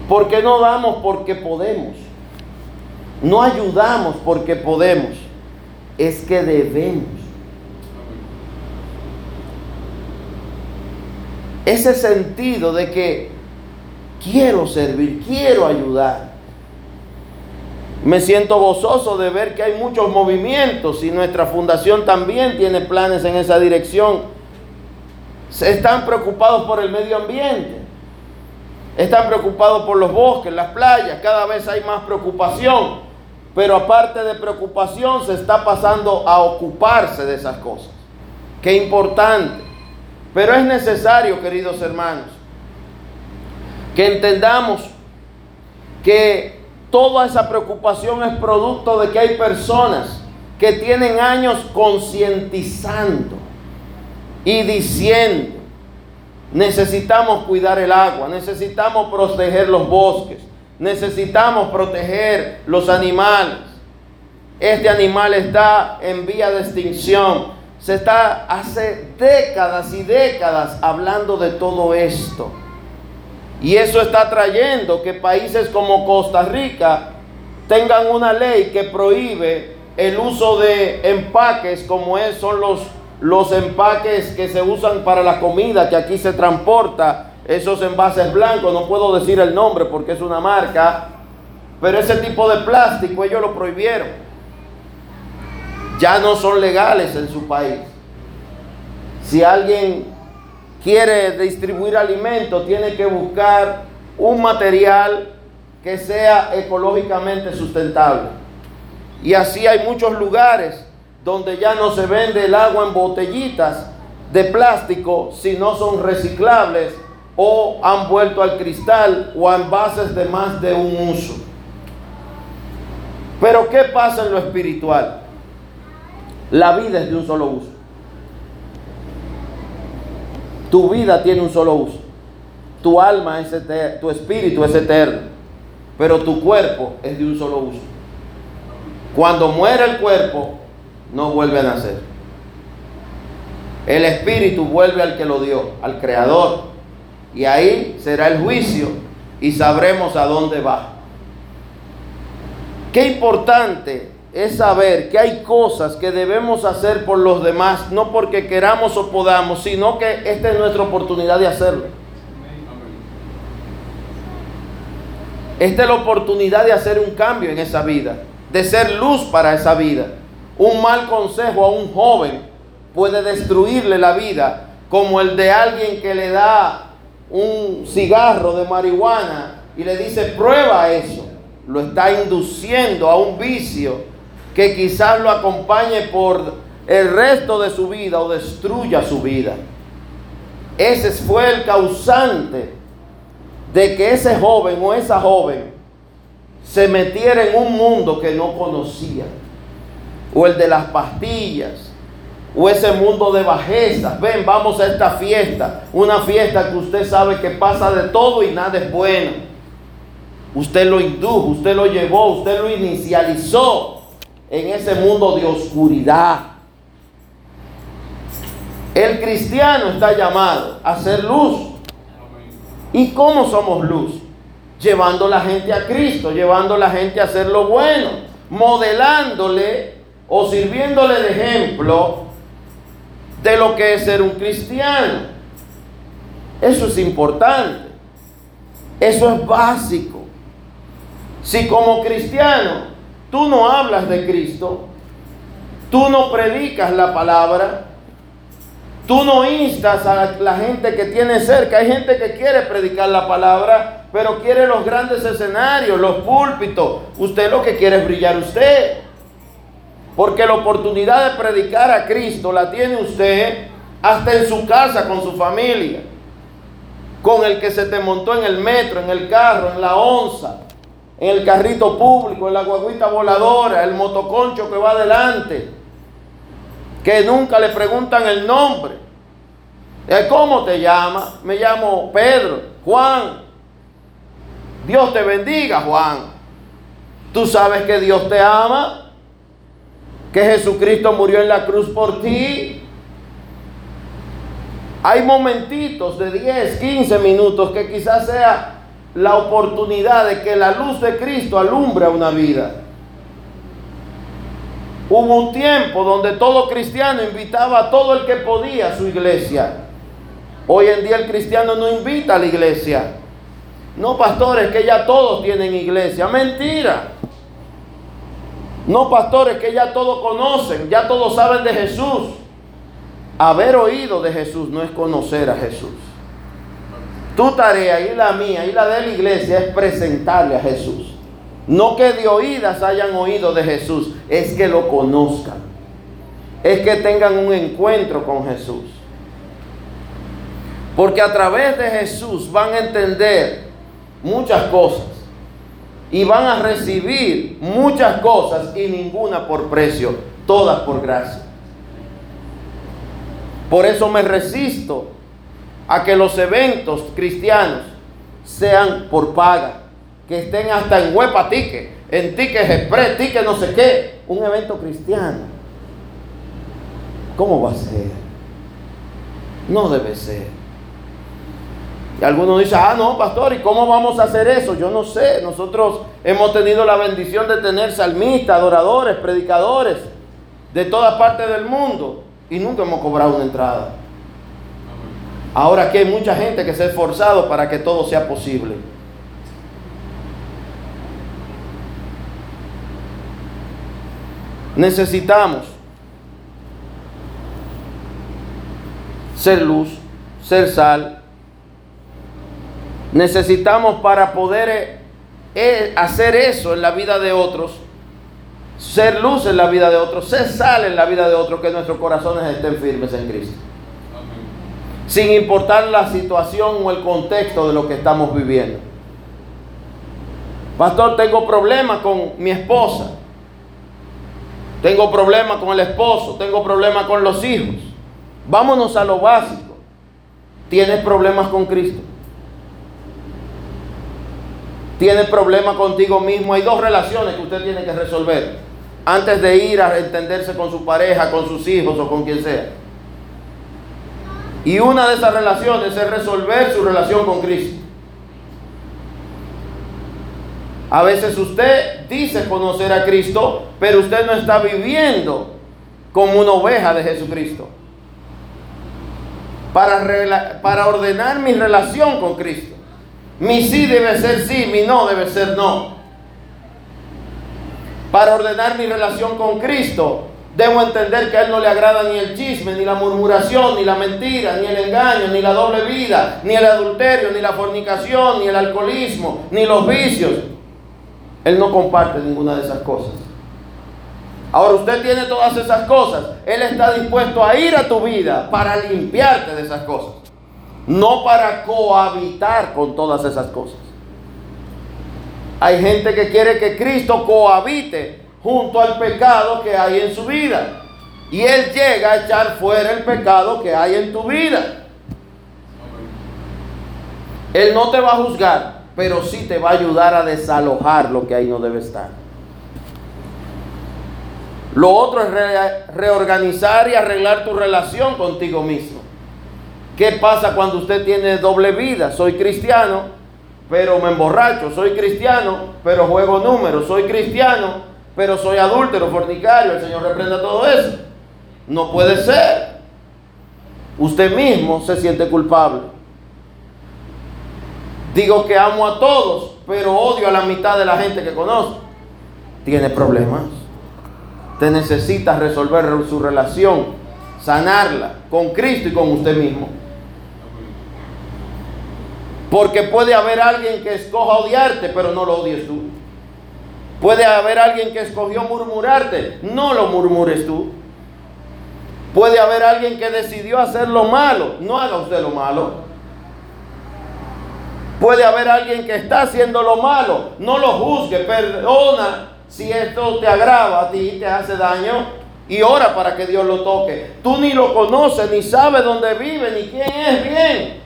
Porque no damos porque podemos. No ayudamos porque podemos. Es que debemos. Ese sentido de que quiero servir, quiero ayudar. Me siento gozoso de ver que hay muchos movimientos y nuestra fundación también tiene planes en esa dirección. Están preocupados por el medio ambiente. Están preocupados por los bosques, las playas, cada vez hay más preocupación. Pero aparte de preocupación, se está pasando a ocuparse de esas cosas. Qué importante. Pero es necesario, queridos hermanos, que entendamos que toda esa preocupación es producto de que hay personas que tienen años concientizando y diciendo, Necesitamos cuidar el agua, necesitamos proteger los bosques, necesitamos proteger los animales. Este animal está en vía de extinción. Se está hace décadas y décadas hablando de todo esto. Y eso está trayendo que países como Costa Rica tengan una ley que prohíbe el uso de empaques como es, son los los empaques que se usan para la comida que aquí se transporta, esos envases blancos, no puedo decir el nombre porque es una marca, pero ese tipo de plástico ellos lo prohibieron. Ya no son legales en su país. Si alguien quiere distribuir alimentos, tiene que buscar un material que sea ecológicamente sustentable. Y así hay muchos lugares donde ya no se vende el agua en botellitas de plástico si no son reciclables o han vuelto al cristal o a envases de más de un uso. Pero ¿qué pasa en lo espiritual? La vida es de un solo uso. Tu vida tiene un solo uso. Tu alma es eterna, tu espíritu es eterno, pero tu cuerpo es de un solo uso. Cuando muere el cuerpo, no vuelve a nacer. El espíritu vuelve al que lo dio, al creador. Y ahí será el juicio y sabremos a dónde va. Qué importante es saber que hay cosas que debemos hacer por los demás, no porque queramos o podamos, sino que esta es nuestra oportunidad de hacerlo. Esta es la oportunidad de hacer un cambio en esa vida, de ser luz para esa vida. Un mal consejo a un joven puede destruirle la vida, como el de alguien que le da un cigarro de marihuana y le dice, prueba eso. Lo está induciendo a un vicio que quizás lo acompañe por el resto de su vida o destruya su vida. Ese fue el causante de que ese joven o esa joven se metiera en un mundo que no conocía. O el de las pastillas, o ese mundo de bajezas. Ven, vamos a esta fiesta. Una fiesta que usted sabe que pasa de todo y nada es bueno. Usted lo indujo, usted lo llevó, usted lo inicializó en ese mundo de oscuridad. El cristiano está llamado a ser luz. ¿Y cómo somos luz? Llevando la gente a Cristo, llevando la gente a hacer lo bueno, modelándole o sirviéndole de ejemplo de lo que es ser un cristiano. Eso es importante. Eso es básico. Si como cristiano tú no hablas de Cristo, tú no predicas la palabra, tú no instas a la gente que tiene cerca. Hay gente que quiere predicar la palabra, pero quiere los grandes escenarios, los púlpitos. Usted lo que quiere es brillar usted. Porque la oportunidad de predicar a Cristo la tiene usted hasta en su casa con su familia. Con el que se te montó en el metro, en el carro, en la onza, en el carrito público, en la guaguita voladora, el motoconcho que va adelante. Que nunca le preguntan el nombre. ¿Cómo te llamas? Me llamo Pedro, Juan. Dios te bendiga, Juan. Tú sabes que Dios te ama que Jesucristo murió en la cruz por ti. Hay momentitos de 10, 15 minutos que quizás sea la oportunidad de que la luz de Cristo alumbre una vida. Hubo un tiempo donde todo cristiano invitaba a todo el que podía a su iglesia. Hoy en día el cristiano no invita a la iglesia. No, pastores, que ya todos tienen iglesia. Mentira. No pastores que ya todos conocen, ya todos saben de Jesús. Haber oído de Jesús no es conocer a Jesús. Tu tarea y la mía y la de la iglesia es presentarle a Jesús. No que de oídas hayan oído de Jesús, es que lo conozcan. Es que tengan un encuentro con Jesús. Porque a través de Jesús van a entender muchas cosas y van a recibir muchas cosas y ninguna por precio, todas por gracia. Por eso me resisto a que los eventos cristianos sean por paga, que estén hasta en huepa ticket, en tickets express, ticket no sé qué, un evento cristiano. ¿Cómo va a ser? No debe ser. Y algunos dicen, ah, no, pastor, ¿y cómo vamos a hacer eso? Yo no sé. Nosotros hemos tenido la bendición de tener salmistas, adoradores, predicadores de todas partes del mundo y nunca hemos cobrado una entrada. Ahora aquí hay mucha gente que se ha esforzado para que todo sea posible. Necesitamos ser luz, ser sal. Necesitamos para poder eh, eh, hacer eso en la vida de otros, ser luz en la vida de otros, ser sal en la vida de otros, que nuestros corazones estén firmes en Cristo. Sin importar la situación o el contexto de lo que estamos viviendo. Pastor, tengo problemas con mi esposa. Tengo problemas con el esposo. Tengo problemas con los hijos. Vámonos a lo básico. ¿Tienes problemas con Cristo? ¿Tienes problemas contigo mismo? Hay dos relaciones que usted tiene que resolver antes de ir a entenderse con su pareja, con sus hijos o con quien sea. Y una de esas relaciones es resolver su relación con Cristo. A veces usted dice conocer a Cristo, pero usted no está viviendo como una oveja de Jesucristo. Para, para ordenar mi relación con Cristo. Mi sí debe ser sí, mi no debe ser no. Para ordenar mi relación con Cristo, Debo entender que a Él no le agrada ni el chisme, ni la murmuración, ni la mentira, ni el engaño, ni la doble vida, ni el adulterio, ni la fornicación, ni el alcoholismo, ni los vicios. Él no comparte ninguna de esas cosas. Ahora usted tiene todas esas cosas. Él está dispuesto a ir a tu vida para limpiarte de esas cosas. No para cohabitar con todas esas cosas. Hay gente que quiere que Cristo cohabite junto al pecado que hay en su vida. Y Él llega a echar fuera el pecado que hay en tu vida. Él no te va a juzgar, pero sí te va a ayudar a desalojar lo que ahí no debe estar. Lo otro es reorganizar y arreglar tu relación contigo mismo. ¿Qué pasa cuando usted tiene doble vida? Soy cristiano, pero me emborracho. Soy cristiano, pero juego números. Soy cristiano, pero soy adúltero, fornicario, el Señor reprenda todo eso. No puede ser. Usted mismo se siente culpable. Digo que amo a todos, pero odio a la mitad de la gente que conozco. Tiene problemas. Te necesita resolver su relación, sanarla con Cristo y con usted mismo. Porque puede haber alguien que escoja odiarte, pero no lo odies tú. Puede haber alguien que escogió murmurarte, no lo murmures tú. Puede haber alguien que decidió hacer lo malo, no haga usted lo malo. Puede haber alguien que está haciendo lo malo, no lo juzgue, perdona si esto te agrava a ti, te hace daño y ora para que Dios lo toque. Tú ni lo conoces, ni sabes dónde vive, ni quién es bien.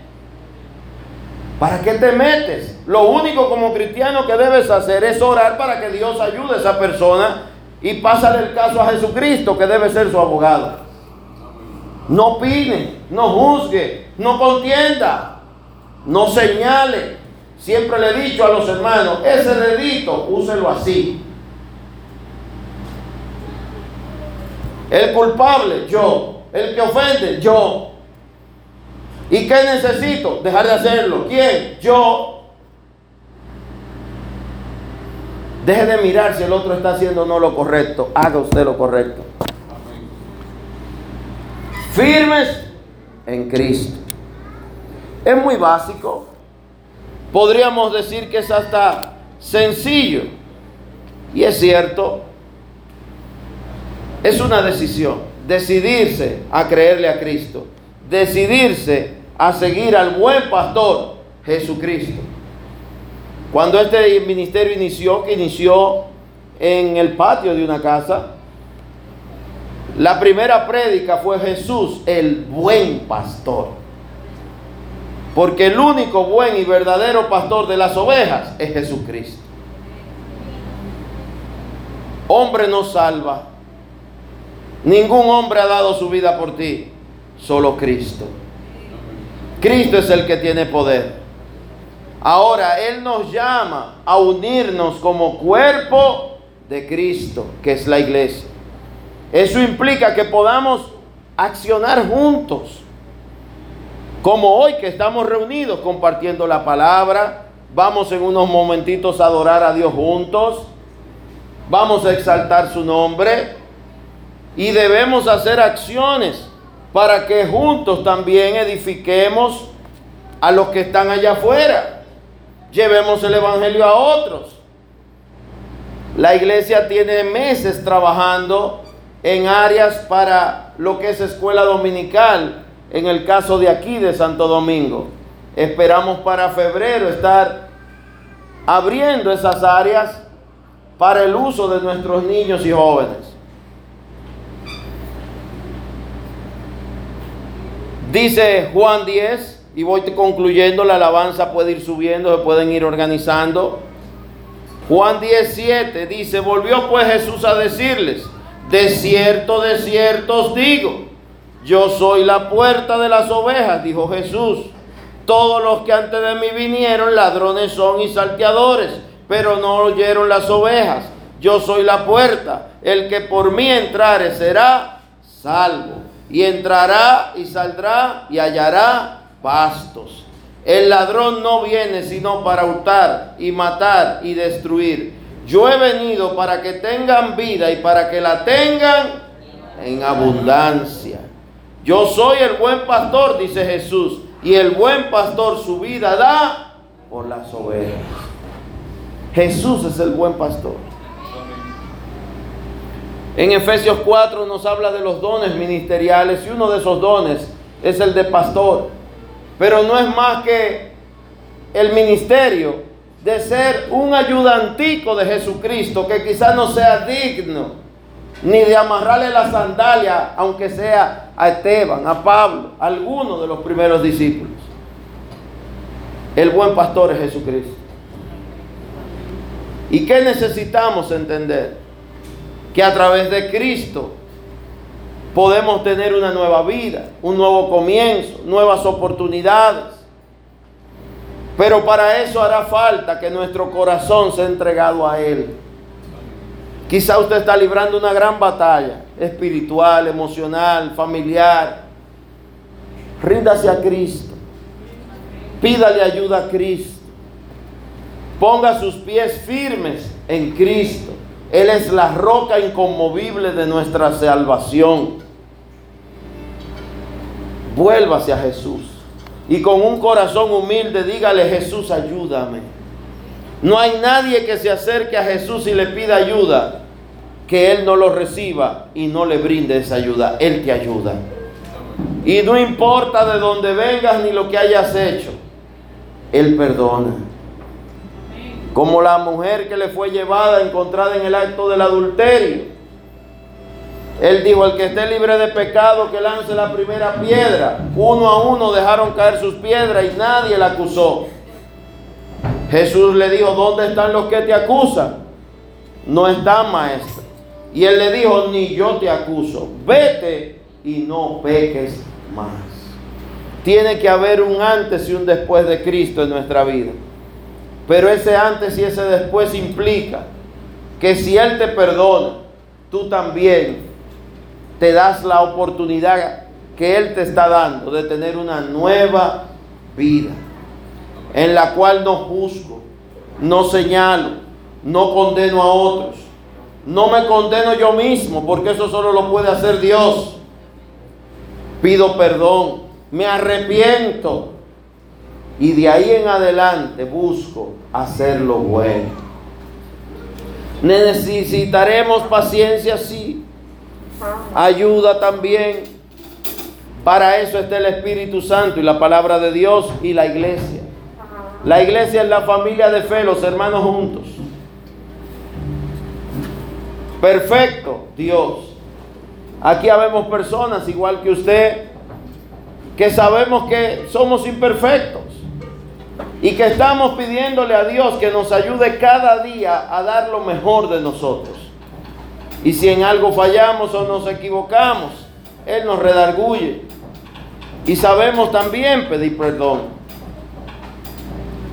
¿Para qué te metes? Lo único como cristiano que debes hacer es orar para que Dios ayude a esa persona y pásale el caso a Jesucristo que debe ser su abogado. No opine, no juzgue, no contienda, no señale. Siempre le he dicho a los hermanos, ese dedito, úselo así. El culpable, yo. El que ofende, yo. ¿Y qué necesito? Dejar de hacerlo. ¿Quién? Yo. Deje de mirar si el otro está haciendo no lo correcto. Haga usted lo correcto. Firmes en Cristo. Es muy básico. Podríamos decir que es hasta sencillo. Y es cierto. Es una decisión. Decidirse a creerle a Cristo. Decidirse a seguir al buen pastor Jesucristo. Cuando este ministerio inició, que inició en el patio de una casa, la primera prédica fue Jesús, el buen pastor. Porque el único buen y verdadero pastor de las ovejas es Jesucristo. Hombre no salva. Ningún hombre ha dado su vida por ti, solo Cristo. Cristo es el que tiene poder. Ahora, Él nos llama a unirnos como cuerpo de Cristo, que es la iglesia. Eso implica que podamos accionar juntos. Como hoy que estamos reunidos compartiendo la palabra, vamos en unos momentitos a adorar a Dios juntos, vamos a exaltar su nombre y debemos hacer acciones para que juntos también edifiquemos a los que están allá afuera. Llevemos el Evangelio a otros. La iglesia tiene meses trabajando en áreas para lo que es escuela dominical, en el caso de aquí de Santo Domingo. Esperamos para febrero estar abriendo esas áreas para el uso de nuestros niños y jóvenes. Dice Juan 10, y voy concluyendo, la alabanza puede ir subiendo, se pueden ir organizando. Juan 17 dice, volvió pues Jesús a decirles, de cierto, de cierto os digo, yo soy la puerta de las ovejas, dijo Jesús. Todos los que antes de mí vinieron, ladrones son y salteadores, pero no oyeron las ovejas. Yo soy la puerta, el que por mí entrare será salvo. Y entrará y saldrá y hallará pastos. El ladrón no viene sino para hurtar y matar y destruir. Yo he venido para que tengan vida y para que la tengan en abundancia. Yo soy el buen pastor, dice Jesús, y el buen pastor su vida da por las ovejas. Jesús es el buen pastor. En Efesios 4 nos habla de los dones ministeriales y uno de esos dones es el de pastor. Pero no es más que el ministerio de ser un ayudantico de Jesucristo que quizás no sea digno ni de amarrarle la sandalia, aunque sea a Esteban, a Pablo, a alguno de los primeros discípulos. El buen pastor es Jesucristo. ¿Y qué necesitamos entender? Que a través de Cristo podemos tener una nueva vida, un nuevo comienzo, nuevas oportunidades. Pero para eso hará falta que nuestro corazón sea entregado a Él. Quizá usted está librando una gran batalla espiritual, emocional, familiar. Ríndase a Cristo. Pídale ayuda a Cristo. Ponga sus pies firmes en Cristo. Él es la roca inconmovible de nuestra salvación. Vuélvase a Jesús. Y con un corazón humilde dígale, Jesús, ayúdame. No hay nadie que se acerque a Jesús y le pida ayuda, que Él no lo reciba y no le brinde esa ayuda. Él te ayuda. Y no importa de dónde vengas ni lo que hayas hecho, Él perdona. Como la mujer que le fue llevada, encontrada en el acto del adulterio. Él dijo, el que esté libre de pecado, que lance la primera piedra. Uno a uno dejaron caer sus piedras y nadie la acusó. Jesús le dijo, ¿dónde están los que te acusan? No están, maestro. Y él le dijo, ni yo te acuso, vete y no peques más. Tiene que haber un antes y un después de Cristo en nuestra vida. Pero ese antes y ese después implica que si Él te perdona, tú también te das la oportunidad que Él te está dando de tener una nueva vida en la cual no juzgo, no señalo, no condeno a otros. No me condeno yo mismo, porque eso solo lo puede hacer Dios. Pido perdón, me arrepiento y de ahí en adelante busco hacer lo bueno. Necesitaremos paciencia, sí. Ayuda también. Para eso está el Espíritu Santo y la palabra de Dios y la iglesia. La iglesia es la familia de fe, los hermanos juntos. Perfecto, Dios. Aquí habemos personas igual que usted que sabemos que somos imperfectos y que estamos pidiéndole a Dios que nos ayude cada día a dar lo mejor de nosotros. Y si en algo fallamos o nos equivocamos, Él nos redarguye. Y sabemos también pedir perdón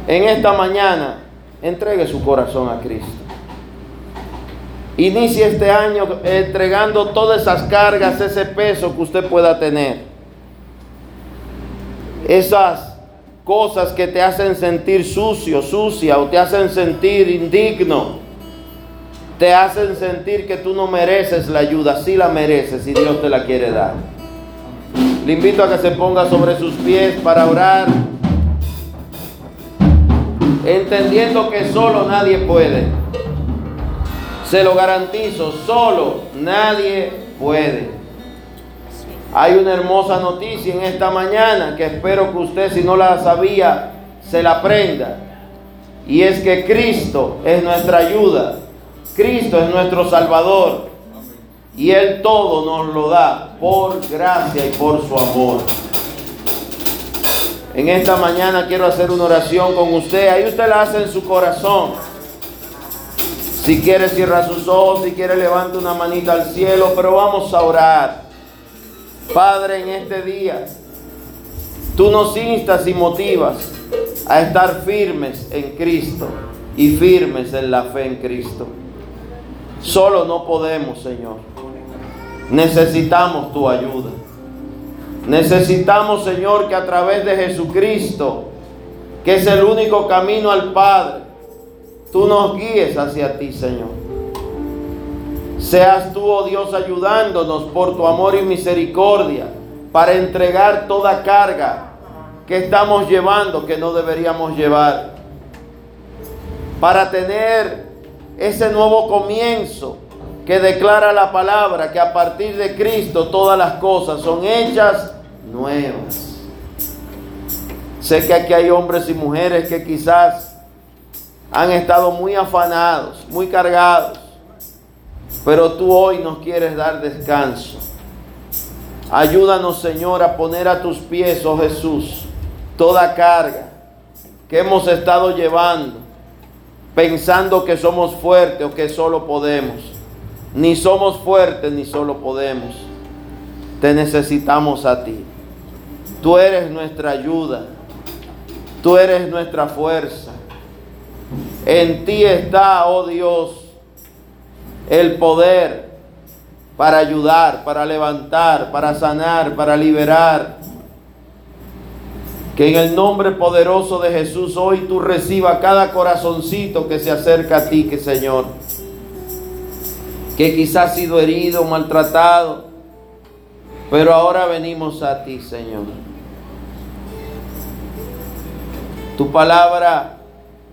en esta mañana, entregue su corazón a Cristo. Inicie este año entregando todas esas cargas, ese peso que usted pueda tener. Esas cosas que te hacen sentir sucio, sucia o te hacen sentir indigno. Te hacen sentir que tú no mereces la ayuda, sí la mereces y Dios te la quiere dar. Le invito a que se ponga sobre sus pies para orar, entendiendo que solo nadie puede. Se lo garantizo, solo nadie puede. Hay una hermosa noticia en esta mañana que espero que usted, si no la sabía, se la aprenda. Y es que Cristo es nuestra ayuda. Cristo es nuestro Salvador. Y Él todo nos lo da por gracia y por su amor. En esta mañana quiero hacer una oración con usted. Ahí usted la hace en su corazón. Si quiere cierra sus ojos, si quiere levante una manita al cielo, pero vamos a orar. Padre, en este día, tú nos instas y motivas a estar firmes en Cristo y firmes en la fe en Cristo. Solo no podemos, Señor. Necesitamos tu ayuda. Necesitamos, Señor, que a través de Jesucristo, que es el único camino al Padre, tú nos guíes hacia ti, Señor. Seas tú, oh Dios, ayudándonos por tu amor y misericordia para entregar toda carga que estamos llevando que no deberíamos llevar. Para tener ese nuevo comienzo que declara la palabra que a partir de Cristo todas las cosas son hechas nuevas. Sé que aquí hay hombres y mujeres que quizás han estado muy afanados, muy cargados, pero tú hoy nos quieres dar descanso. Ayúdanos, Señor, a poner a tus pies, oh Jesús, toda carga que hemos estado llevando, pensando que somos fuertes o que solo podemos. Ni somos fuertes ni solo podemos. Te necesitamos a ti. Tú eres nuestra ayuda. Tú eres nuestra fuerza. En ti está, oh Dios, el poder para ayudar, para levantar, para sanar, para liberar. Que en el nombre poderoso de Jesús hoy tú recibas cada corazoncito que se acerca a ti, que Señor, que quizás ha sido herido, maltratado, pero ahora venimos a ti, Señor. Tu palabra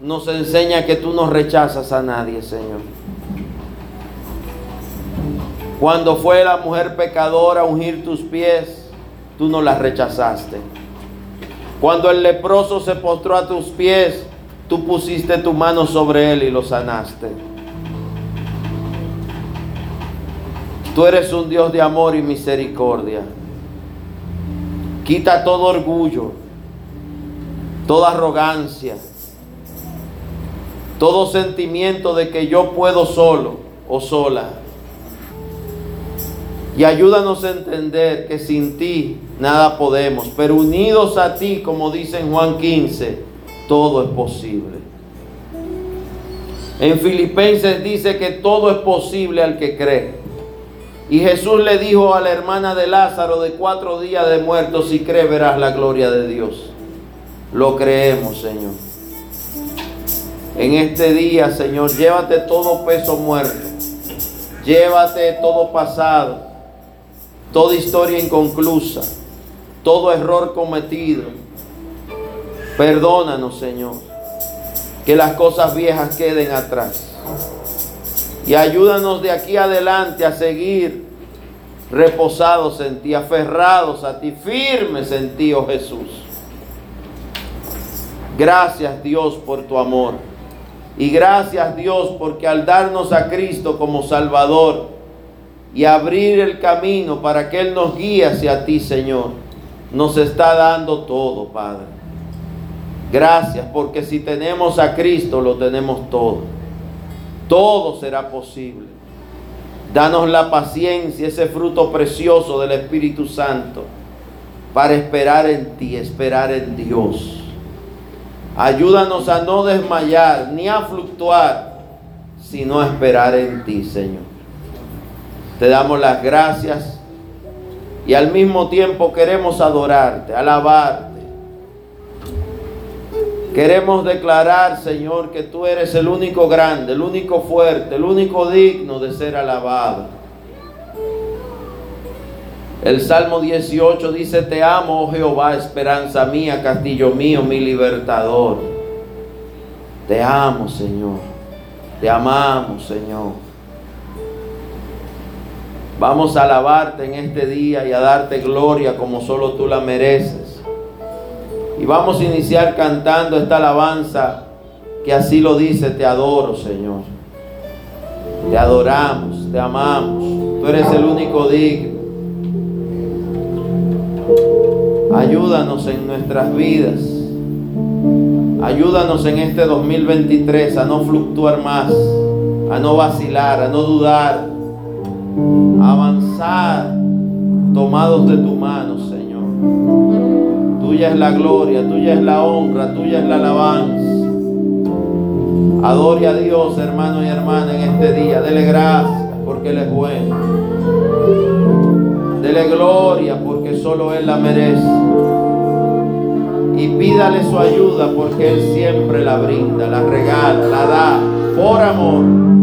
nos enseña que tú no rechazas a nadie, Señor. Cuando fue la mujer pecadora a ungir tus pies, tú no la rechazaste. Cuando el leproso se postró a tus pies, tú pusiste tu mano sobre él y lo sanaste. Tú eres un Dios de amor y misericordia. Quita todo orgullo, toda arrogancia, todo sentimiento de que yo puedo solo o sola. Y ayúdanos a entender que sin ti nada podemos, pero unidos a ti, como dice en Juan 15, todo es posible. En Filipenses dice que todo es posible al que cree. Y Jesús le dijo a la hermana de Lázaro de cuatro días de muerto, si cree verás la gloria de Dios. Lo creemos, Señor. En este día, Señor, llévate todo peso muerto. Llévate todo pasado toda historia inconclusa, todo error cometido. Perdónanos, Señor, que las cosas viejas queden atrás. Y ayúdanos de aquí adelante a seguir reposados en ti, aferrados a ti, firmes en ti, oh Jesús. Gracias Dios por tu amor. Y gracias Dios porque al darnos a Cristo como Salvador, y abrir el camino para que Él nos guíe hacia ti, Señor. Nos está dando todo, Padre. Gracias, porque si tenemos a Cristo, lo tenemos todo. Todo será posible. Danos la paciencia, ese fruto precioso del Espíritu Santo, para esperar en ti, esperar en Dios. Ayúdanos a no desmayar ni a fluctuar, sino a esperar en ti, Señor. Te damos las gracias y al mismo tiempo queremos adorarte, alabarte. Queremos declarar, Señor, que tú eres el único grande, el único fuerte, el único digno de ser alabado. El Salmo 18 dice, te amo, oh Jehová, esperanza mía, castillo mío, mi libertador. Te amo, Señor. Te amamos, Señor. Vamos a alabarte en este día y a darte gloria como solo tú la mereces. Y vamos a iniciar cantando esta alabanza que así lo dice, te adoro, Señor. Te adoramos, te amamos. Tú eres el único digno. Ayúdanos en nuestras vidas. Ayúdanos en este 2023 a no fluctuar más, a no vacilar, a no dudar, avanzar tomados de tu mano, Señor. Tuya es la gloria, tuya es la honra, tuya es la alabanza. Adore a Dios, hermano y hermana, en este día. Dele gracias porque Él es bueno. Dele gloria porque solo Él la merece. Y pídale su ayuda porque Él siempre la brinda, la regala, la da por amor.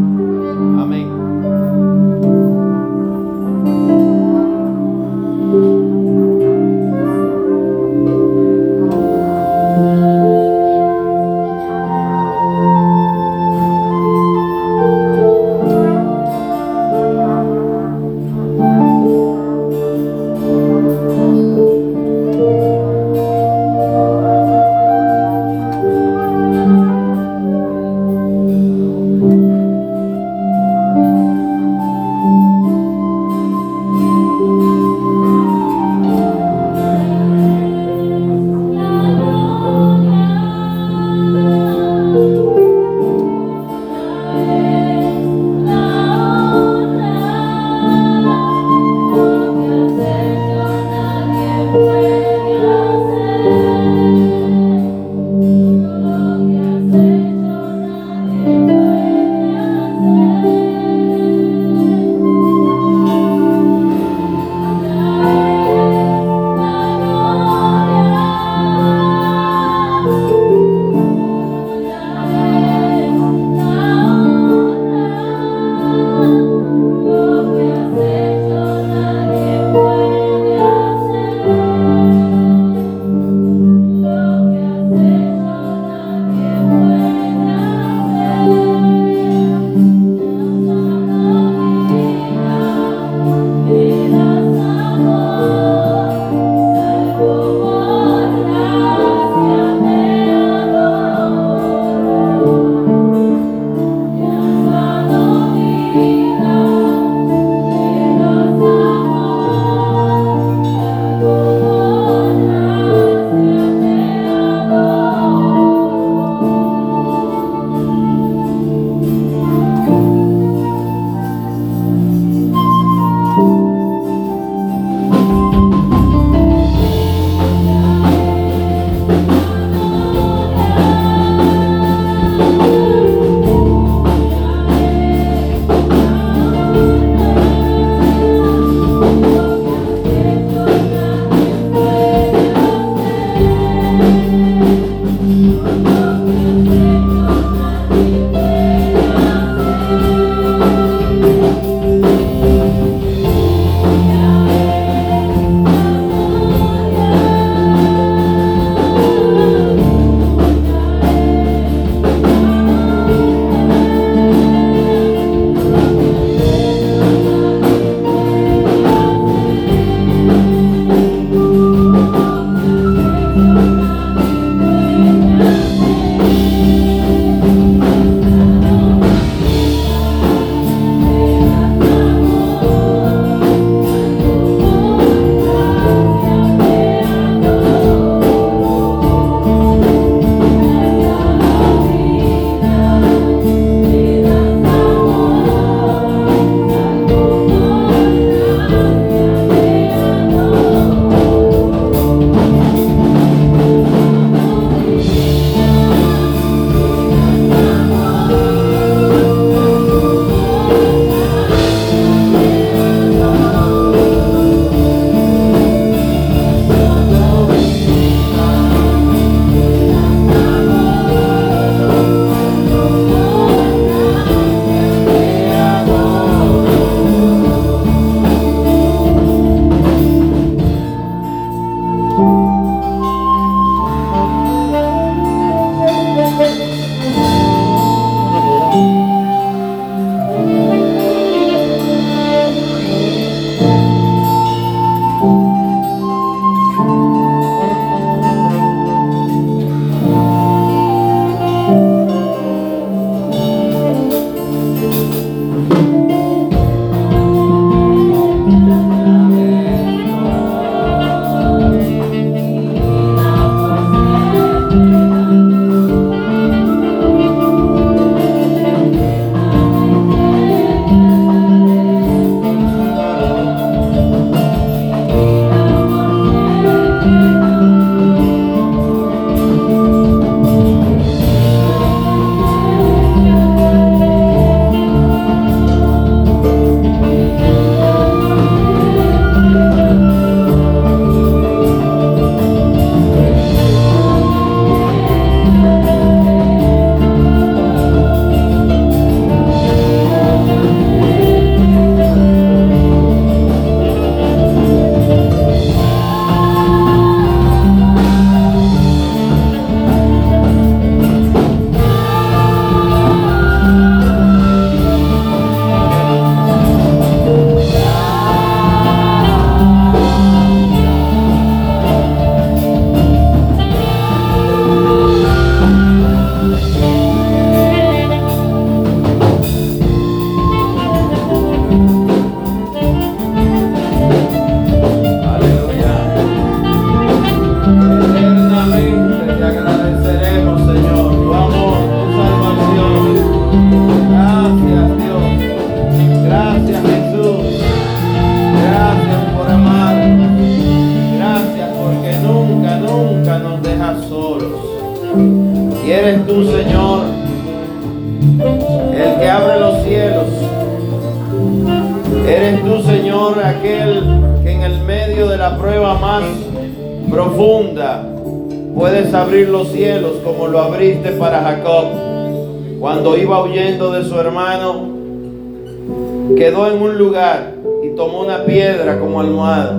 Lugar y tomó una piedra como almohada.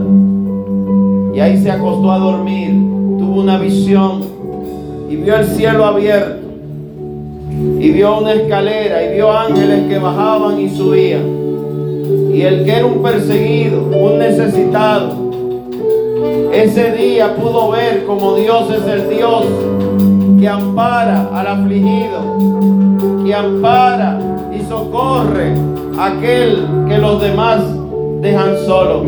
Y ahí se acostó a dormir. Tuvo una visión y vio el cielo abierto. Y vio una escalera y vio ángeles que bajaban y subían. Y el que era un perseguido, un necesitado, ese día pudo ver como Dios es el Dios que ampara al afligido, que ampara y socorre aquel que los demás dejan solo.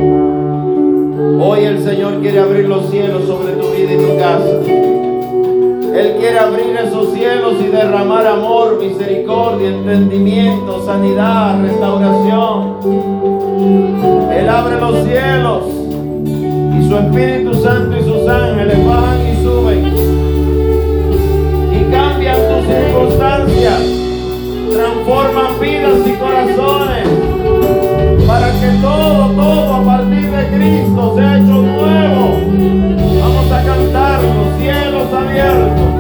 Hoy el Señor quiere abrir los cielos sobre tu vida y tu casa. Él quiere abrir esos cielos y derramar amor, misericordia, entendimiento, sanidad, restauración. Él abre los cielos y su Espíritu Santo y sus ángeles bajan y suben y cambian tus circunstancias, transforman vidas y corazones para que todo, todo a partir de Cristo sea hecho nuevo. Vamos a cantar los cielos abiertos.